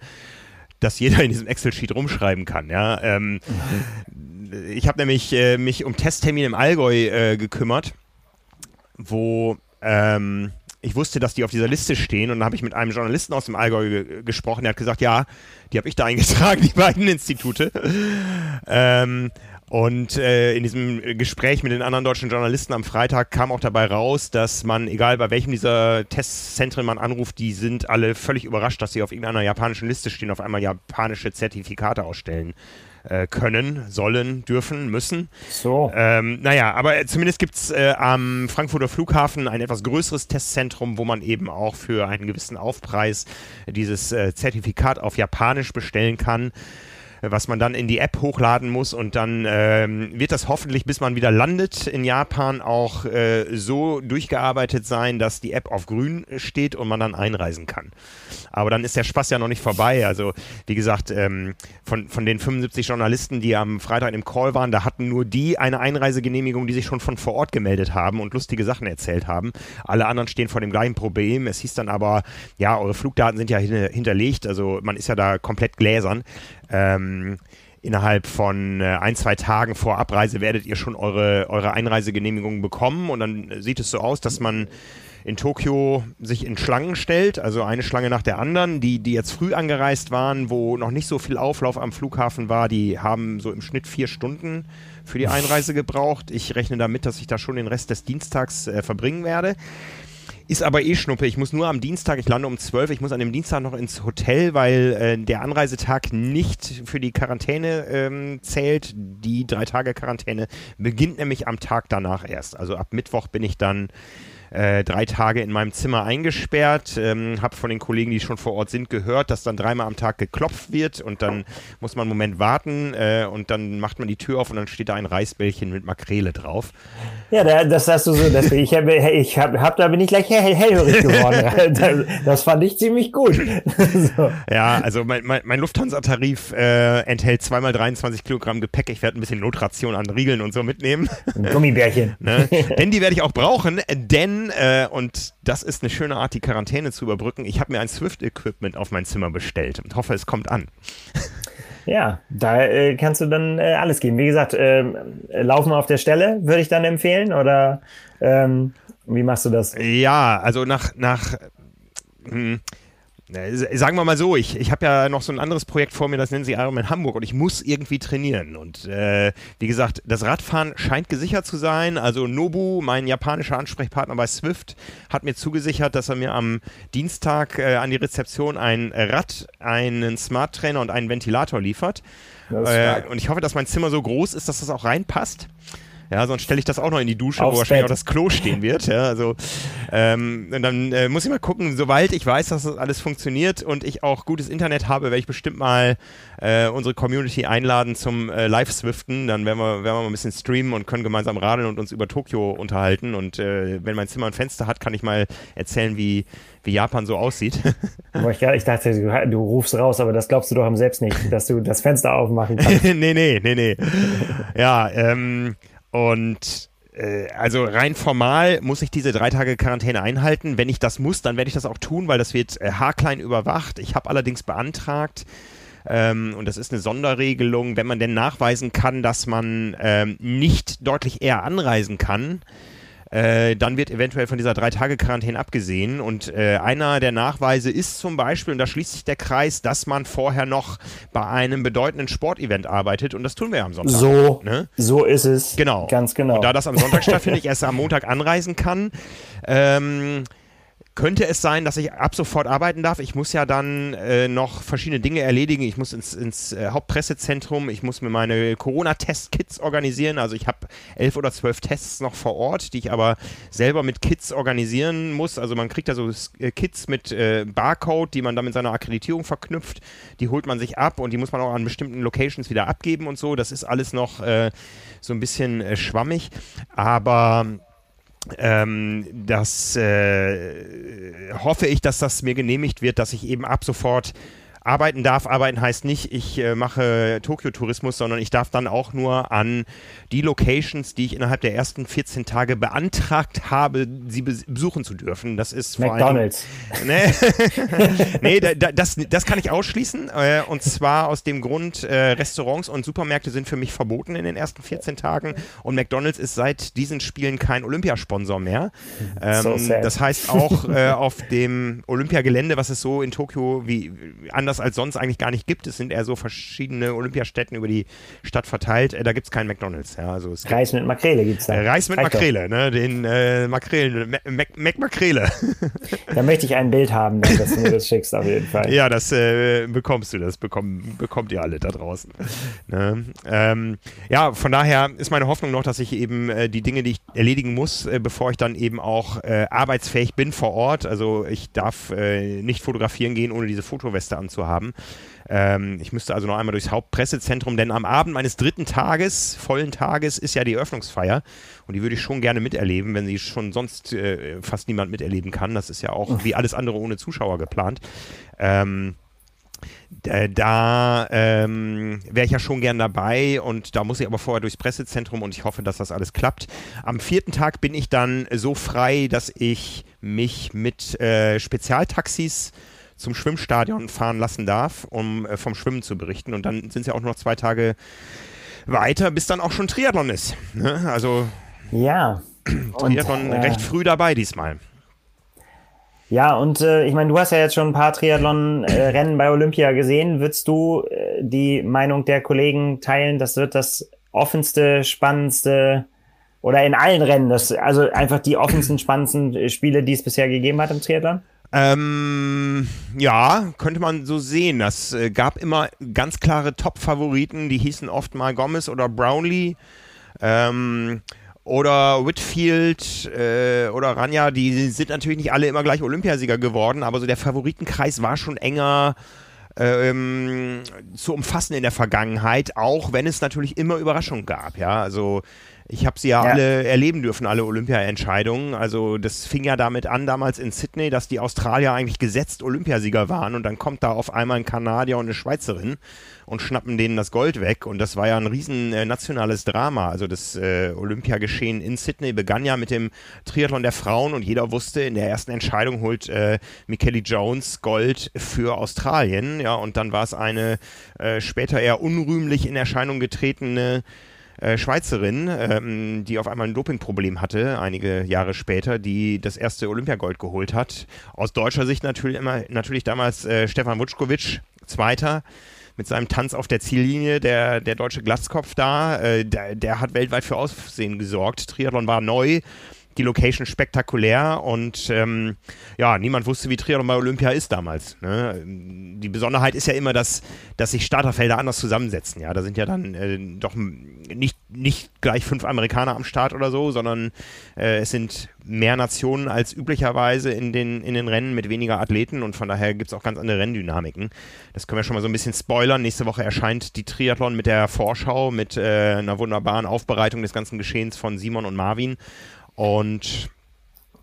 dass jeder in diesem Excel-Sheet rumschreiben kann. Ja? Ähm. Ich habe nämlich äh, mich um Testtermin im Allgäu äh, gekümmert, wo ähm, ich wusste, dass die auf dieser Liste stehen und dann habe ich mit einem Journalisten aus dem Allgäu ge gesprochen, der hat gesagt, ja, die habe ich da eingetragen, die beiden Institute. ähm, und äh, in diesem Gespräch mit den anderen deutschen Journalisten am Freitag kam auch dabei raus, dass man, egal bei welchem dieser Testzentren man anruft, die sind alle völlig überrascht, dass sie auf irgendeiner japanischen Liste stehen, auf einmal japanische Zertifikate ausstellen äh, können, sollen, dürfen, müssen. So. Ähm, naja, aber zumindest gibt es äh, am Frankfurter Flughafen ein etwas größeres Testzentrum, wo man eben auch für einen gewissen Aufpreis dieses äh, Zertifikat auf Japanisch bestellen kann. Was man dann in die App hochladen muss und dann ähm, wird das hoffentlich, bis man wieder landet in Japan, auch äh, so durchgearbeitet sein, dass die App auf grün steht und man dann einreisen kann. Aber dann ist der Spaß ja noch nicht vorbei. Also wie gesagt, ähm, von, von den 75 Journalisten, die am Freitag im Call waren, da hatten nur die eine Einreisegenehmigung, die sich schon von vor Ort gemeldet haben und lustige Sachen erzählt haben. Alle anderen stehen vor dem gleichen Problem. Es hieß dann aber, ja, eure Flugdaten sind ja hinterlegt, also man ist ja da komplett gläsern. Ähm, innerhalb von äh, ein, zwei Tagen vor Abreise werdet ihr schon eure, eure Einreisegenehmigung bekommen und dann sieht es so aus, dass man in Tokio sich in Schlangen stellt, also eine Schlange nach der anderen. Die, die jetzt früh angereist waren, wo noch nicht so viel Auflauf am Flughafen war, die haben so im Schnitt vier Stunden für die Einreise gebraucht. Ich rechne damit, dass ich da schon den Rest des Dienstags äh, verbringen werde. Ist aber eh Schnuppe. Ich muss nur am Dienstag, ich lande um 12, ich muss an dem Dienstag noch ins Hotel, weil äh, der Anreisetag nicht für die Quarantäne ähm, zählt. Die drei Tage Quarantäne beginnt nämlich am Tag danach erst. Also ab Mittwoch bin ich dann äh, drei Tage in meinem Zimmer eingesperrt. Ähm, habe von den Kollegen, die schon vor Ort sind, gehört, dass dann dreimal am Tag geklopft wird und dann muss man einen Moment warten äh, und dann macht man die Tür auf und dann steht da ein Reisbällchen mit Makrele drauf. Ja, das hast du so, das, ich habe, ich hab, hab, da bin ich gleich hell, hellhörig geworden. das, das, fand ich ziemlich gut. so. Ja, also mein, mein, mein Lufthansa-Tarif äh, enthält zweimal 23 Kilogramm Gepäck. Ich werde ein bisschen Notration an Riegeln und so mitnehmen. Gummibärchen. ne? Denn die werde ich auch brauchen, denn äh, und das ist eine schöne Art, die Quarantäne zu überbrücken. Ich habe mir ein Swift-Equipment auf mein Zimmer bestellt und hoffe, es kommt an. Ja, da äh, kannst du dann äh, alles geben. Wie gesagt, ähm, laufen auf der Stelle würde ich dann empfehlen oder ähm, wie machst du das? Ja, also nach, nach mh, hm, Sagen wir mal so, ich, ich habe ja noch so ein anderes Projekt vor mir, das nennen sie Ironman Hamburg und ich muss irgendwie trainieren. Und äh, wie gesagt, das Radfahren scheint gesichert zu sein. Also Nobu, mein japanischer Ansprechpartner bei Swift, hat mir zugesichert, dass er mir am Dienstag äh, an die Rezeption ein Rad, einen Smart Trainer und einen Ventilator liefert. Äh, und ich hoffe, dass mein Zimmer so groß ist, dass das auch reinpasst. Ja, sonst stelle ich das auch noch in die Dusche, Aufs wo wahrscheinlich Bett. auch das Klo stehen wird. Ja, also ähm, und dann äh, muss ich mal gucken, sobald ich weiß, dass das alles funktioniert und ich auch gutes Internet habe, werde ich bestimmt mal äh, unsere Community einladen zum äh, Live-Swiften. Dann werden wir, werden wir mal ein bisschen streamen und können gemeinsam radeln und uns über Tokio unterhalten. Und äh, wenn mein Zimmer ein Fenster hat, kann ich mal erzählen, wie, wie Japan so aussieht. ich dachte, du, du, rufst raus, aber das glaubst du doch am selbst nicht, dass du das Fenster aufmachen kannst. nee, nee, nee, nee. Ja, ähm, und äh, also rein formal muss ich diese drei Tage Quarantäne einhalten. Wenn ich das muss, dann werde ich das auch tun, weil das wird äh, haarklein überwacht. Ich habe allerdings beantragt, ähm, und das ist eine Sonderregelung, wenn man denn nachweisen kann, dass man ähm, nicht deutlich eher anreisen kann, äh, dann wird eventuell von dieser Drei-Tage-Quarantäne abgesehen. Und äh, einer der Nachweise ist zum Beispiel, und da schließt sich der Kreis, dass man vorher noch bei einem bedeutenden Sportevent arbeitet. Und das tun wir ja am Sonntag. So, ne? so ist es. Genau. Ganz genau. Und da das am Sonntag stattfindet, ich erst am Montag anreisen kann, ähm, könnte es sein, dass ich ab sofort arbeiten darf. Ich muss ja dann äh, noch verschiedene Dinge erledigen. Ich muss ins, ins äh, Hauptpressezentrum, ich muss mir meine Corona-Test-Kits organisieren. Also ich habe elf oder zwölf Tests noch vor Ort, die ich aber selber mit Kits organisieren muss. Also man kriegt da so äh, Kits mit äh, Barcode, die man dann mit seiner Akkreditierung verknüpft. Die holt man sich ab und die muss man auch an bestimmten Locations wieder abgeben und so. Das ist alles noch äh, so ein bisschen schwammig. Aber ähm, das äh, hoffe ich, dass das mir genehmigt wird, dass ich eben ab sofort arbeiten darf. Arbeiten heißt nicht, ich äh, mache Tokio-Tourismus, sondern ich darf dann auch nur an die Locations, die ich innerhalb der ersten 14 Tage beantragt habe, sie besuchen zu dürfen. Das ist vor McDonalds. Allem, ne? nee, da, da, das, das kann ich ausschließen. Äh, und zwar aus dem Grund, äh, Restaurants und Supermärkte sind für mich verboten in den ersten 14 Tagen. Und McDonalds ist seit diesen Spielen kein Olympiasponsor mehr. Ähm, so das heißt auch äh, auf dem Olympiagelände, was es so in Tokio wie anders als sonst eigentlich gar nicht gibt. Es sind eher so verschiedene Olympiastätten über die Stadt verteilt. Äh, da gibt es keinen McDonalds. Ja, also Reis mit Makrele gibt es da. Reis mit Reicht Makrele, ne? Den äh, Makrelen, Mac Makrele. da möchte ich ein Bild haben, dann, dass du mir das schickst auf jeden Fall. Ja, das äh, bekommst du, das bekommen, bekommt ihr alle da draußen. Ne? Ähm, ja, von daher ist meine Hoffnung noch, dass ich eben äh, die Dinge, die ich erledigen muss, äh, bevor ich dann eben auch äh, arbeitsfähig bin vor Ort. Also ich darf äh, nicht fotografieren gehen, ohne diese Fotoweste anzuhaben zu haben. Ähm, ich müsste also noch einmal durchs Hauptpressezentrum, denn am Abend meines dritten Tages, vollen Tages, ist ja die Eröffnungsfeier. Und die würde ich schon gerne miterleben, wenn sie schon sonst äh, fast niemand miterleben kann. Das ist ja auch wie alles andere ohne Zuschauer geplant. Ähm, da ähm, wäre ich ja schon gern dabei und da muss ich aber vorher durchs Pressezentrum und ich hoffe, dass das alles klappt. Am vierten Tag bin ich dann so frei, dass ich mich mit äh, Spezialtaxis zum Schwimmstadion fahren lassen darf, um äh, vom Schwimmen zu berichten. Und dann sind es ja auch noch zwei Tage weiter, bis dann auch schon Triathlon ist. Ne? Also ja. Triathlon und, äh, recht früh dabei diesmal. Ja, und äh, ich meine, du hast ja jetzt schon ein paar Triathlon-Rennen bei Olympia gesehen. Würdest du äh, die Meinung der Kollegen teilen, das wird das offenste, spannendste oder in allen Rennen, das, also einfach die offensten, spannendsten Spiele, die es bisher gegeben hat im Triathlon? Ähm, ja, könnte man so sehen. Das äh, gab immer ganz klare Top-Favoriten, die hießen oft mal Gomez oder Brownlee. Ähm, oder Whitfield äh, oder Ranja, die sind natürlich nicht alle immer gleich Olympiasieger geworden, aber so der Favoritenkreis war schon enger ähm, zu umfassen in der Vergangenheit, auch wenn es natürlich immer Überraschungen gab. Ja, also ich habe sie ja, ja, alle erleben dürfen, alle Olympia-Entscheidungen. Also das fing ja damit an, damals in Sydney, dass die Australier eigentlich gesetzt Olympiasieger waren und dann kommt da auf einmal ein Kanadier und eine Schweizerin und schnappen denen das Gold weg und das war ja ein riesen äh, nationales Drama. Also das äh, Olympiageschehen in Sydney begann ja mit dem Triathlon der Frauen und jeder wusste, in der ersten Entscheidung holt äh, Michele Jones Gold für Australien. Ja, und dann war es eine äh, später eher unrühmlich in Erscheinung getretene äh, Schweizerin, ähm, die auf einmal ein Dopingproblem hatte, einige Jahre später, die das erste Olympiagold geholt hat. Aus deutscher Sicht natürlich immer, natürlich damals äh, Stefan Wutschkowitsch, Zweiter mit seinem Tanz auf der Ziellinie, der, der deutsche Glatzkopf da, äh, der, der hat weltweit für Aussehen gesorgt. Triathlon war neu die Location spektakulär und ähm, ja, niemand wusste, wie Triathlon bei Olympia ist damals. Ne? Die Besonderheit ist ja immer, dass, dass sich Starterfelder anders zusammensetzen. Ja, da sind ja dann äh, doch nicht, nicht gleich fünf Amerikaner am Start oder so, sondern äh, es sind mehr Nationen als üblicherweise in den, in den Rennen mit weniger Athleten und von daher gibt es auch ganz andere Renndynamiken. Das können wir schon mal so ein bisschen spoilern. Nächste Woche erscheint die Triathlon mit der Vorschau, mit äh, einer wunderbaren Aufbereitung des ganzen Geschehens von Simon und Marvin. Und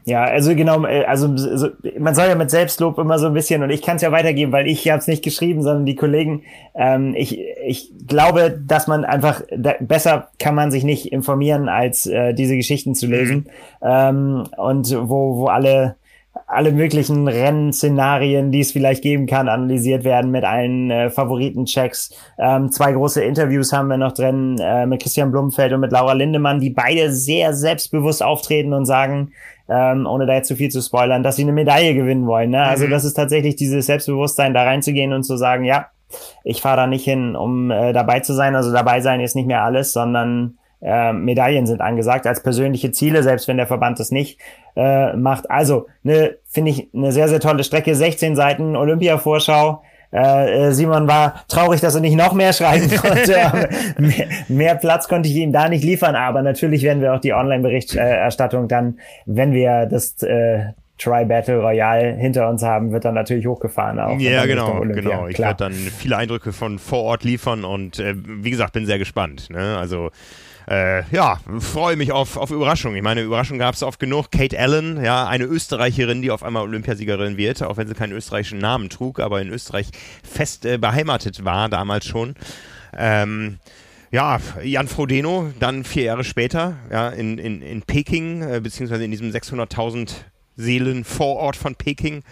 ja, also genau, äh, also so, man soll ja mit Selbstlob immer so ein bisschen, und ich kann es ja weitergeben, weil ich habe es nicht geschrieben, sondern die Kollegen. Ähm, ich, ich glaube, dass man einfach, da, besser kann man sich nicht informieren, als äh, diese Geschichten zu lesen. Mhm. Ähm, und wo, wo alle alle möglichen Rennszenarien, die es vielleicht geben kann, analysiert werden mit allen äh, Favoritenchecks. Ähm, zwei große Interviews haben wir noch drin äh, mit Christian Blumenfeld und mit Laura Lindemann, die beide sehr selbstbewusst auftreten und sagen, ähm, ohne da jetzt zu viel zu spoilern, dass sie eine Medaille gewinnen wollen. Ne? Also mhm. das ist tatsächlich dieses Selbstbewusstsein, da reinzugehen und zu sagen, ja, ich fahre da nicht hin, um äh, dabei zu sein. Also dabei sein ist nicht mehr alles, sondern äh, Medaillen sind angesagt als persönliche Ziele, selbst wenn der Verband das nicht äh, macht. Also, ne, finde ich eine sehr, sehr tolle Strecke. 16 Seiten Olympia-Vorschau. Äh, äh, Simon war traurig, dass er nicht noch mehr schreiben konnte. mehr, mehr, Platz konnte ich ihm da nicht liefern, aber natürlich werden wir auch die Online-Berichterstattung dann, wenn wir das äh, Try Battle Royale hinter uns haben, wird dann natürlich hochgefahren. Auch ja, genau, genau. Ich werde dann viele Eindrücke von vor Ort liefern und äh, wie gesagt, bin sehr gespannt. Ne? Also äh, ja, freue mich auf, auf Überraschungen. Ich meine, Überraschungen gab es oft genug. Kate Allen, ja, eine Österreicherin, die auf einmal Olympiasiegerin wird, auch wenn sie keinen österreichischen Namen trug, aber in Österreich fest äh, beheimatet war, damals schon. Ähm, ja, Jan Frodeno, dann vier Jahre später, ja, in, in, in Peking, äh, beziehungsweise in diesem 600.000 Seelen Vorort von Peking.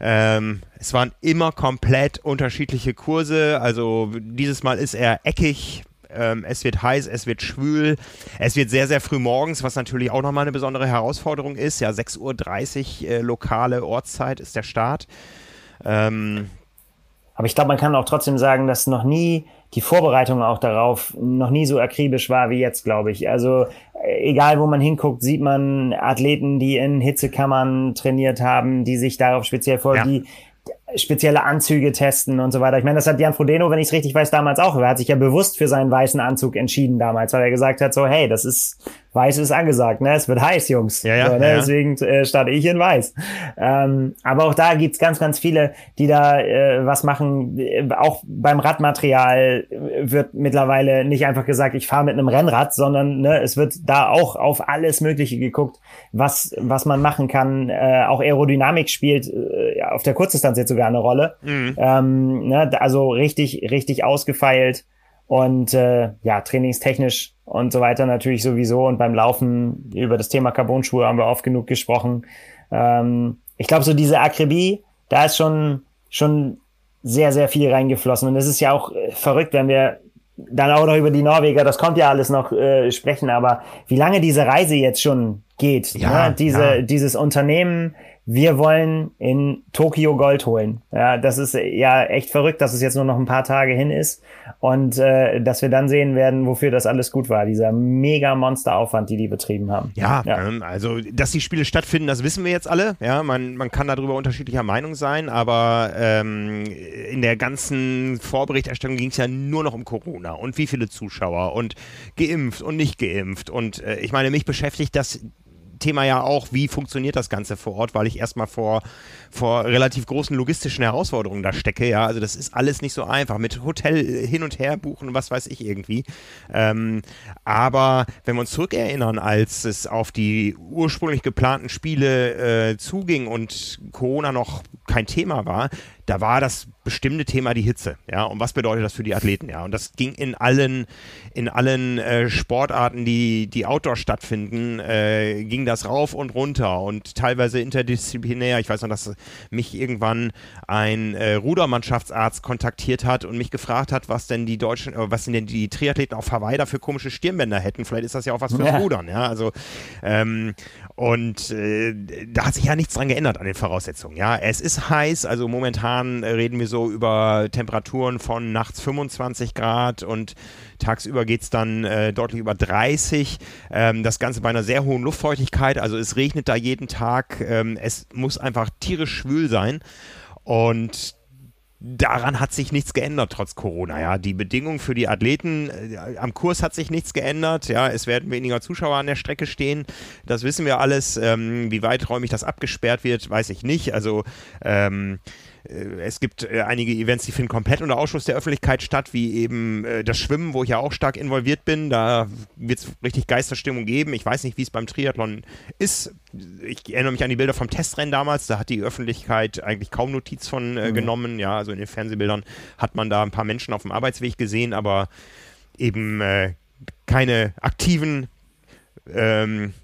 Ähm, es waren immer komplett unterschiedliche Kurse. Also dieses Mal ist er eckig, ähm, es wird heiß, es wird schwül, es wird sehr, sehr früh morgens, was natürlich auch nochmal eine besondere Herausforderung ist. Ja, 6.30 Uhr äh, lokale Ortszeit ist der Start. Ähm, aber ich glaube, man kann auch trotzdem sagen, dass noch nie die Vorbereitung auch darauf noch nie so akribisch war wie jetzt, glaube ich. Also äh, egal, wo man hinguckt, sieht man Athleten, die in Hitzekammern trainiert haben, die sich darauf speziell vor, ja. die spezielle Anzüge testen und so weiter. Ich meine, das hat Jan Frodeno, wenn ich es richtig weiß, damals auch. Er hat sich ja bewusst für seinen weißen Anzug entschieden damals, weil er gesagt hat, so, hey, das ist, weiß ist angesagt, ne? Es wird heiß, Jungs. Ja, ja, so, ne? ja. Deswegen äh, starte ich in weiß. Ähm, aber auch da gibt's ganz, ganz viele, die da äh, was machen. Auch beim Radmaterial äh, wird mittlerweile nicht einfach gesagt, ich fahre mit einem Rennrad, sondern ne, es wird da auch auf alles Mögliche geguckt, was, was man machen kann. Äh, auch Aerodynamik spielt äh, auf der Kurzdistanz jetzt sogar eine Rolle. Ähm, ne, also richtig, richtig ausgefeilt und äh, ja, trainingstechnisch und so weiter natürlich sowieso. Und beim Laufen über das Thema Carbon-Schuhe haben wir oft genug gesprochen. Ähm, ich glaube, so diese Akribie, da ist schon, schon sehr, sehr viel reingeflossen. Und es ist ja auch äh, verrückt, wenn wir dann auch noch über die Norweger, das kommt ja alles noch äh, sprechen, aber wie lange diese Reise jetzt schon geht, Ja, ne? diese, ja. dieses Unternehmen, wir wollen in Tokio Gold holen. Ja, das ist ja echt verrückt, dass es jetzt nur noch ein paar Tage hin ist und äh, dass wir dann sehen werden, wofür das alles gut war. Dieser mega Monsteraufwand, die die betrieben haben. Ja, Ja. Ähm, also dass die Spiele stattfinden, das wissen wir jetzt alle. Ja, man, man kann darüber unterschiedlicher Meinung sein, aber ähm, in der ganzen Vorberichterstattung ging es ja nur noch um Corona und wie viele Zuschauer und geimpft und nicht geimpft. Und äh, ich meine, mich beschäftigt das Thema ja auch, wie funktioniert das Ganze vor Ort, weil ich erstmal vor, vor relativ großen logistischen Herausforderungen da stecke. Ja, also das ist alles nicht so einfach mit Hotel hin und her buchen was weiß ich irgendwie. Ähm, aber wenn wir uns zurückerinnern, als es auf die ursprünglich geplanten Spiele äh, zuging und Corona noch kein Thema war, da war das bestimmte Thema die Hitze. Ja, und was bedeutet das für die Athleten? Ja, und das ging in allen, in allen äh, Sportarten, die, die Outdoor stattfinden, äh, ging das rauf und runter und teilweise interdisziplinär. Ich weiß noch, dass mich irgendwann ein äh, Rudermannschaftsarzt kontaktiert hat und mich gefragt hat, was denn die deutschen, äh, was denn die Triathleten auf Hawaii da für komische Stirnbänder hätten. Vielleicht ist das ja auch was für Ja. Rudern. Ja, also ähm, und äh, da hat sich ja nichts dran geändert an den Voraussetzungen. Ja, es ist heiß, also momentan reden wir so über Temperaturen von nachts 25 Grad und tagsüber geht's dann äh, deutlich über 30. Ähm, das Ganze bei einer sehr hohen Luftfeuchtigkeit, also es regnet da jeden Tag. Ähm, es muss einfach tierisch schwül sein. Und daran hat sich nichts geändert trotz Corona. Ja, die Bedingungen für die Athleten äh, am Kurs hat sich nichts geändert. Ja, es werden weniger Zuschauer an der Strecke stehen. Das wissen wir alles. Ähm, wie weiträumig das abgesperrt wird, weiß ich nicht. Also ähm, äh, es gibt äh, einige Events, die finden komplett unter Ausschluss der Öffentlichkeit statt, wie eben äh, das Schwimmen, wo ich ja auch stark involviert bin. Da wird es richtig Geisterstimmung geben. Ich weiß nicht, wie es beim Triathlon ist. Ich erinnere mich an die Bilder vom Testrennen damals. Da hat die Öffentlichkeit eigentlich kaum Notiz von äh, genommen. Ja, also in den Fernsehbildern hat man da ein paar Menschen auf dem Arbeitsweg gesehen, aber eben äh, keine aktiven ähm,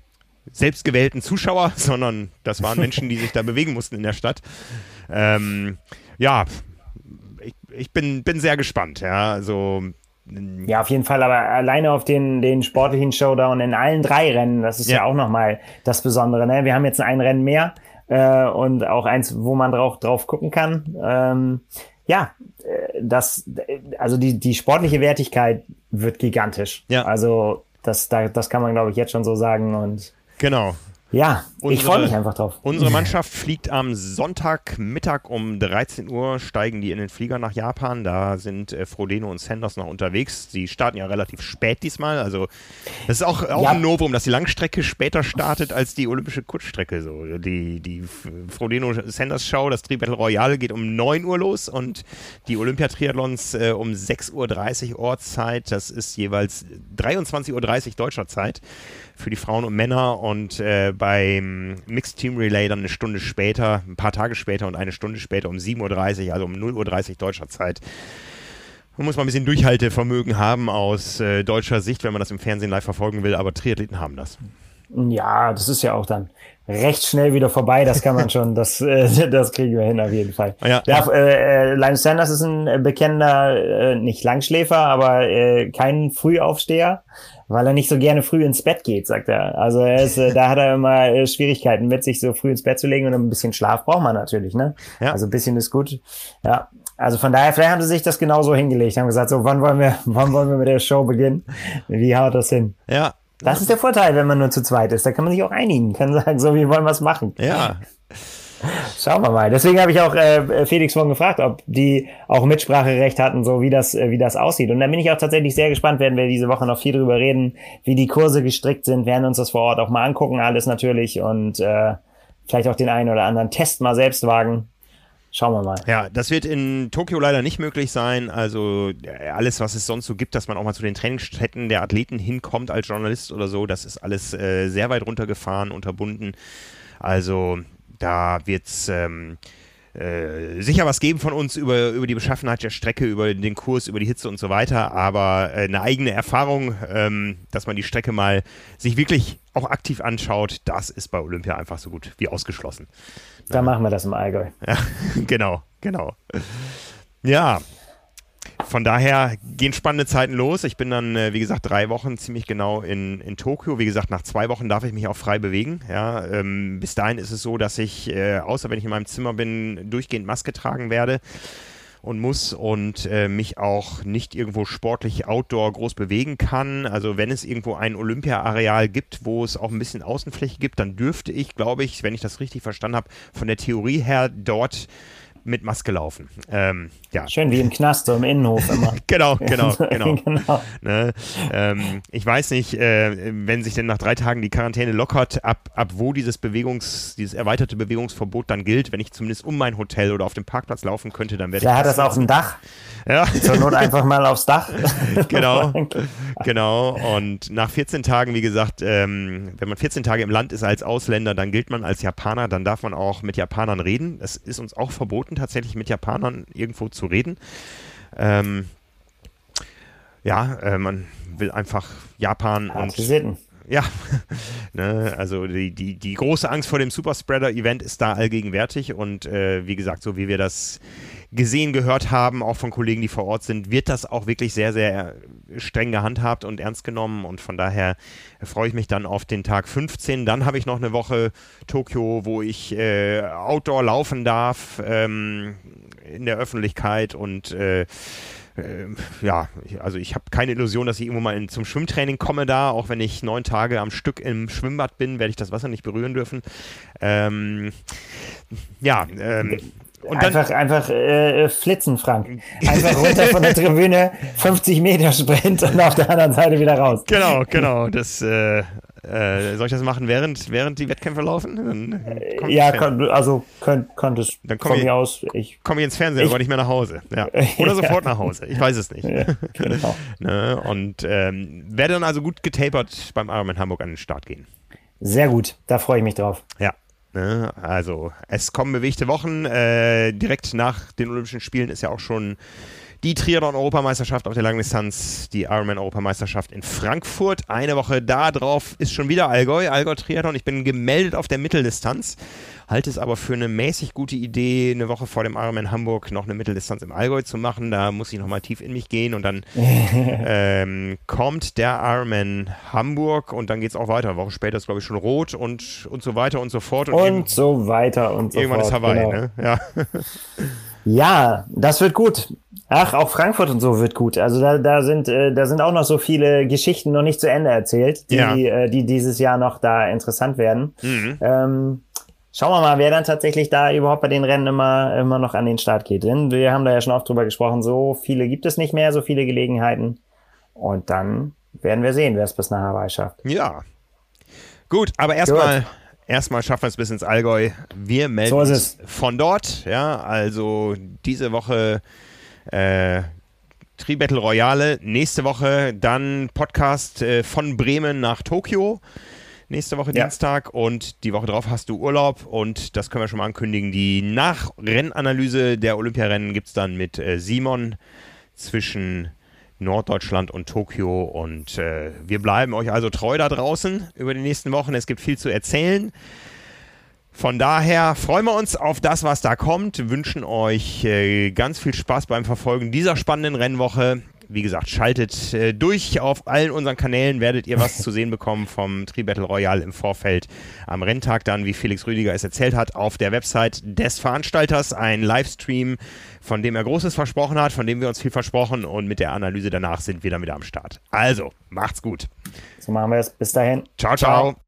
selbstgewählten Zuschauer, sondern das waren Menschen, die sich da bewegen mussten in der Stadt. Ähm, ja, ich, ich bin, bin sehr gespannt. Ja, also Ja, auf jeden Fall, aber alleine auf den, den sportlichen Showdown in allen drei Rennen, das ist ja, Ja. auch nochmal das Besondere. Ne? Wir haben jetzt ein Rennen mehr äh, und auch eins, wo man drauf, drauf gucken kann. Ähm, ja, äh, das, also die, die sportliche Wertigkeit wird gigantisch. Ja. Also das, da, das kann man, glaube ich, jetzt schon so sagen. Und genau. Ja, ich Unsere- freue mich einfach drauf. Unsere Mannschaft fliegt am Sonntagmittag um 13 Uhr, steigen die in den Flieger nach Japan. Da sind äh, Frodeno und Sanders noch unterwegs. Die starten ja relativ spät diesmal. Also das ist auch, auch Ja. ein Novum, dass die Langstrecke später startet als die olympische Kurzstrecke. So. Die, die Frodeno-Sanders-Show, das Tri-Battle Royale geht um 9 Uhr los und die Olympiatriathlons äh, um 6.30 Uhr Ortszeit. Das ist jeweils 23.30 Uhr deutscher Zeit für die Frauen und Männer und äh, beim Mixed Team Relay dann eine Stunde später, ein paar Tage später und eine Stunde später um 7.30 Uhr, also um 0.30 Uhr deutscher Zeit. Man muss mal ein bisschen Durchhaltevermögen haben aus äh, deutscher Sicht, wenn man das im Fernsehen live verfolgen will, aber Triathleten haben das. Ja, das ist ja auch dann recht schnell wieder vorbei. Das kann man schon, das, äh, das kriegen wir hin auf jeden Fall. Ja. ja äh, äh, Linus Sanders ist ein äh, bekennender, äh, nicht Langschläfer, aber äh, kein Frühaufsteher, weil er nicht so gerne früh ins Bett geht, sagt er. Also er ist, äh, da hat er immer äh, Schwierigkeiten mit, sich so früh ins Bett zu legen und ein bisschen Schlaf braucht man natürlich, ne? Ja. Also ein bisschen ist gut. Ja. Also von daher, vielleicht haben sie sich das genauso hingelegt, haben gesagt, so, wann wollen wir, wann wollen wir mit der Show beginnen? Wie haut das hin? Ja, Das ist der Vorteil, wenn man nur zu zweit ist. Da kann man sich auch einigen, kann sagen, so, wie wollen wir es machen. ja. Schauen wir mal. Deswegen habe ich auch äh, Felix vorhin gefragt, ob die auch Mitspracherecht hatten, so wie das, äh, wie das aussieht. Und da bin ich auch tatsächlich sehr gespannt, werden wir diese Woche noch viel drüber reden, wie die Kurse gestrickt sind, werden uns das vor Ort auch mal angucken, alles natürlich und äh, vielleicht auch den einen oder anderen Test mal selbst wagen. Schauen wir mal. Ja, das wird in Tokio leider nicht möglich sein. Also äh, alles, was es sonst so gibt, dass man auch mal zu den Trainingsstätten der Athleten hinkommt als Journalist oder so, das ist alles äh, sehr weit runtergefahren, unterbunden. Also da wird es ähm, äh, sicher was geben von uns über, über die Beschaffenheit der Strecke, über den Kurs, über die Hitze und so weiter, aber äh, eine eigene Erfahrung, ähm, dass man die Strecke mal sich wirklich auch aktiv anschaut, das ist bei Olympia einfach so gut wie ausgeschlossen. Da machen wir das im Allgäu. Ja, genau, genau. Ja, von daher gehen spannende Zeiten los. Ich bin dann, äh, wie gesagt, drei Wochen ziemlich genau in, in Tokio. Wie gesagt, nach zwei Wochen darf ich mich auch frei bewegen. Ja, ähm, bis dahin ist es so, dass ich, äh, außer wenn ich in meinem Zimmer bin, durchgehend Maske tragen werde und muss und äh, mich auch nicht irgendwo sportlich outdoor groß bewegen kann. Also wenn es irgendwo ein Olympia-Areal gibt, wo es auch ein bisschen Außenfläche gibt, dann dürfte ich, glaube ich, wenn ich das richtig verstanden habe, von der Theorie her dort mit Maske laufen. Ähm, ja. Schön wie im Knast, so im Innenhof immer. genau, genau, genau. genau. Ne? Ähm, ich weiß nicht, äh, wenn sich denn nach drei Tagen die Quarantäne lockert, ab, ab wo dieses Bewegungs, dieses erweiterte Bewegungsverbot dann gilt, wenn ich zumindest um mein Hotel oder auf dem Parkplatz laufen könnte, dann werde ja, ich. Ja, hat das auf dem Dach. Ja. Zur Not einfach mal aufs Dach. genau, genau. Und nach 14 Tagen, wie gesagt, ähm, wenn man 14 Tage im Land ist als Ausländer, dann gilt man als Japaner, dann darf man auch mit Japanern reden. Das ist uns auch verboten, tatsächlich mit Japanern irgendwo zu reden. Ähm, ja, äh, man will einfach Japan und. Ja, ne, also die, die, die große Angst vor dem Superspreader-Event ist da allgegenwärtig und äh, wie gesagt, so wie wir das gesehen, gehört haben, auch von Kollegen, die vor Ort sind, wird das auch wirklich sehr, sehr streng gehandhabt und ernst genommen und von daher freue ich mich dann auf den Tag 15. Dann habe ich noch eine Woche Tokio, wo ich äh, Outdoor laufen darf ähm, in der Öffentlichkeit und äh, ja, also ich habe keine Illusion, dass ich irgendwo mal in, zum Schwimmtraining komme da, auch wenn ich neun Tage am Stück im Schwimmbad bin, werde ich das Wasser nicht berühren dürfen. Ähm, ja, ähm, und dann, einfach, einfach äh, flitzen, Frank. Einfach runter von der Tribüne, 50 Meter Sprint und auf der anderen Seite wieder raus. Genau, genau. Das, äh, äh, soll ich das machen, während, während die Wettkämpfe laufen? Dann ja, kon also könnt, könntest dann komm von ich, aus. Ich komme ich ins Fernsehen, aber nicht mehr nach Hause. Ja. Oder sofort nach Hause. Ich weiß es nicht. Ja, genau. ne? Und ähm, werde dann also gut getapert beim Ironman Hamburg an den Start gehen. Sehr gut, da freue ich mich drauf. Ja. Ne? Also, es kommen bewegte Wochen. Äh, direkt nach den Olympischen Spielen ist ja auch schon die Triathlon-Europameisterschaft auf der Langdistanz, die Ironman-Europameisterschaft in Frankfurt. Eine Woche da drauf ist schon wieder Allgäu, Allgäu-Triathlon. Ich bin gemeldet auf der Mitteldistanz, halte es aber für eine mäßig gute Idee, eine Woche vor dem Ironman Hamburg noch eine Mitteldistanz im Allgäu zu machen. Da muss ich nochmal tief in mich gehen und dann ähm, kommt der Ironman Hamburg und dann geht es auch weiter. Eine Woche später ist, glaube ich, schon rot und, und so weiter und so fort. Und, und so weiter und so irgendwann fort. Irgendwann ist Hawaii, genau. ne? Ja. ja, das wird gut. Ach, auch Frankfurt und so wird gut. Also da, da sind äh, da sind auch noch so viele Geschichten noch nicht zu Ende erzählt, die, Ja. äh, die dieses Jahr noch da interessant werden. Mhm. Ähm, schauen wir mal, wer dann tatsächlich da überhaupt bei den Rennen immer immer noch an den Start geht. Denn wir haben da ja schon oft drüber gesprochen. So viele gibt es nicht mehr, so viele Gelegenheiten. Und dann werden wir sehen, wer es bis nach Hawaii schafft. Ja. Gut, aber erstmal erstmal schaffen wir es bis ins Allgäu. Wir melden So uns von dort. Ja, also diese Woche äh, Tri-Battle Royale. Nächste Woche dann Podcast äh, von Bremen nach Tokio. Nächste Woche Ja. Dienstag und die Woche drauf hast du Urlaub und das können wir schon mal ankündigen. Die Nachrennanalyse der Olympiarennen gibt es dann mit äh, Simon zwischen Norddeutschland und Tokio und äh, wir bleiben euch also treu da draußen über die nächsten Wochen. Es gibt viel zu erzählen. Von daher freuen wir uns auf das, was da kommt, wünschen euch äh, ganz viel Spaß beim Verfolgen dieser spannenden Rennwoche. Wie gesagt, schaltet äh, durch auf allen unseren Kanälen, werdet ihr was zu sehen bekommen vom Tri-Battle Royale im Vorfeld am Renntag dann, wie Felix Rüdiger es erzählt hat, auf der Website des Veranstalters ein Livestream, von dem er Großes versprochen hat, von dem wir uns viel versprochen und mit der Analyse danach sind wir dann wieder am Start. Also, macht's gut. So machen wir es. Bis dahin. ciao. ciao.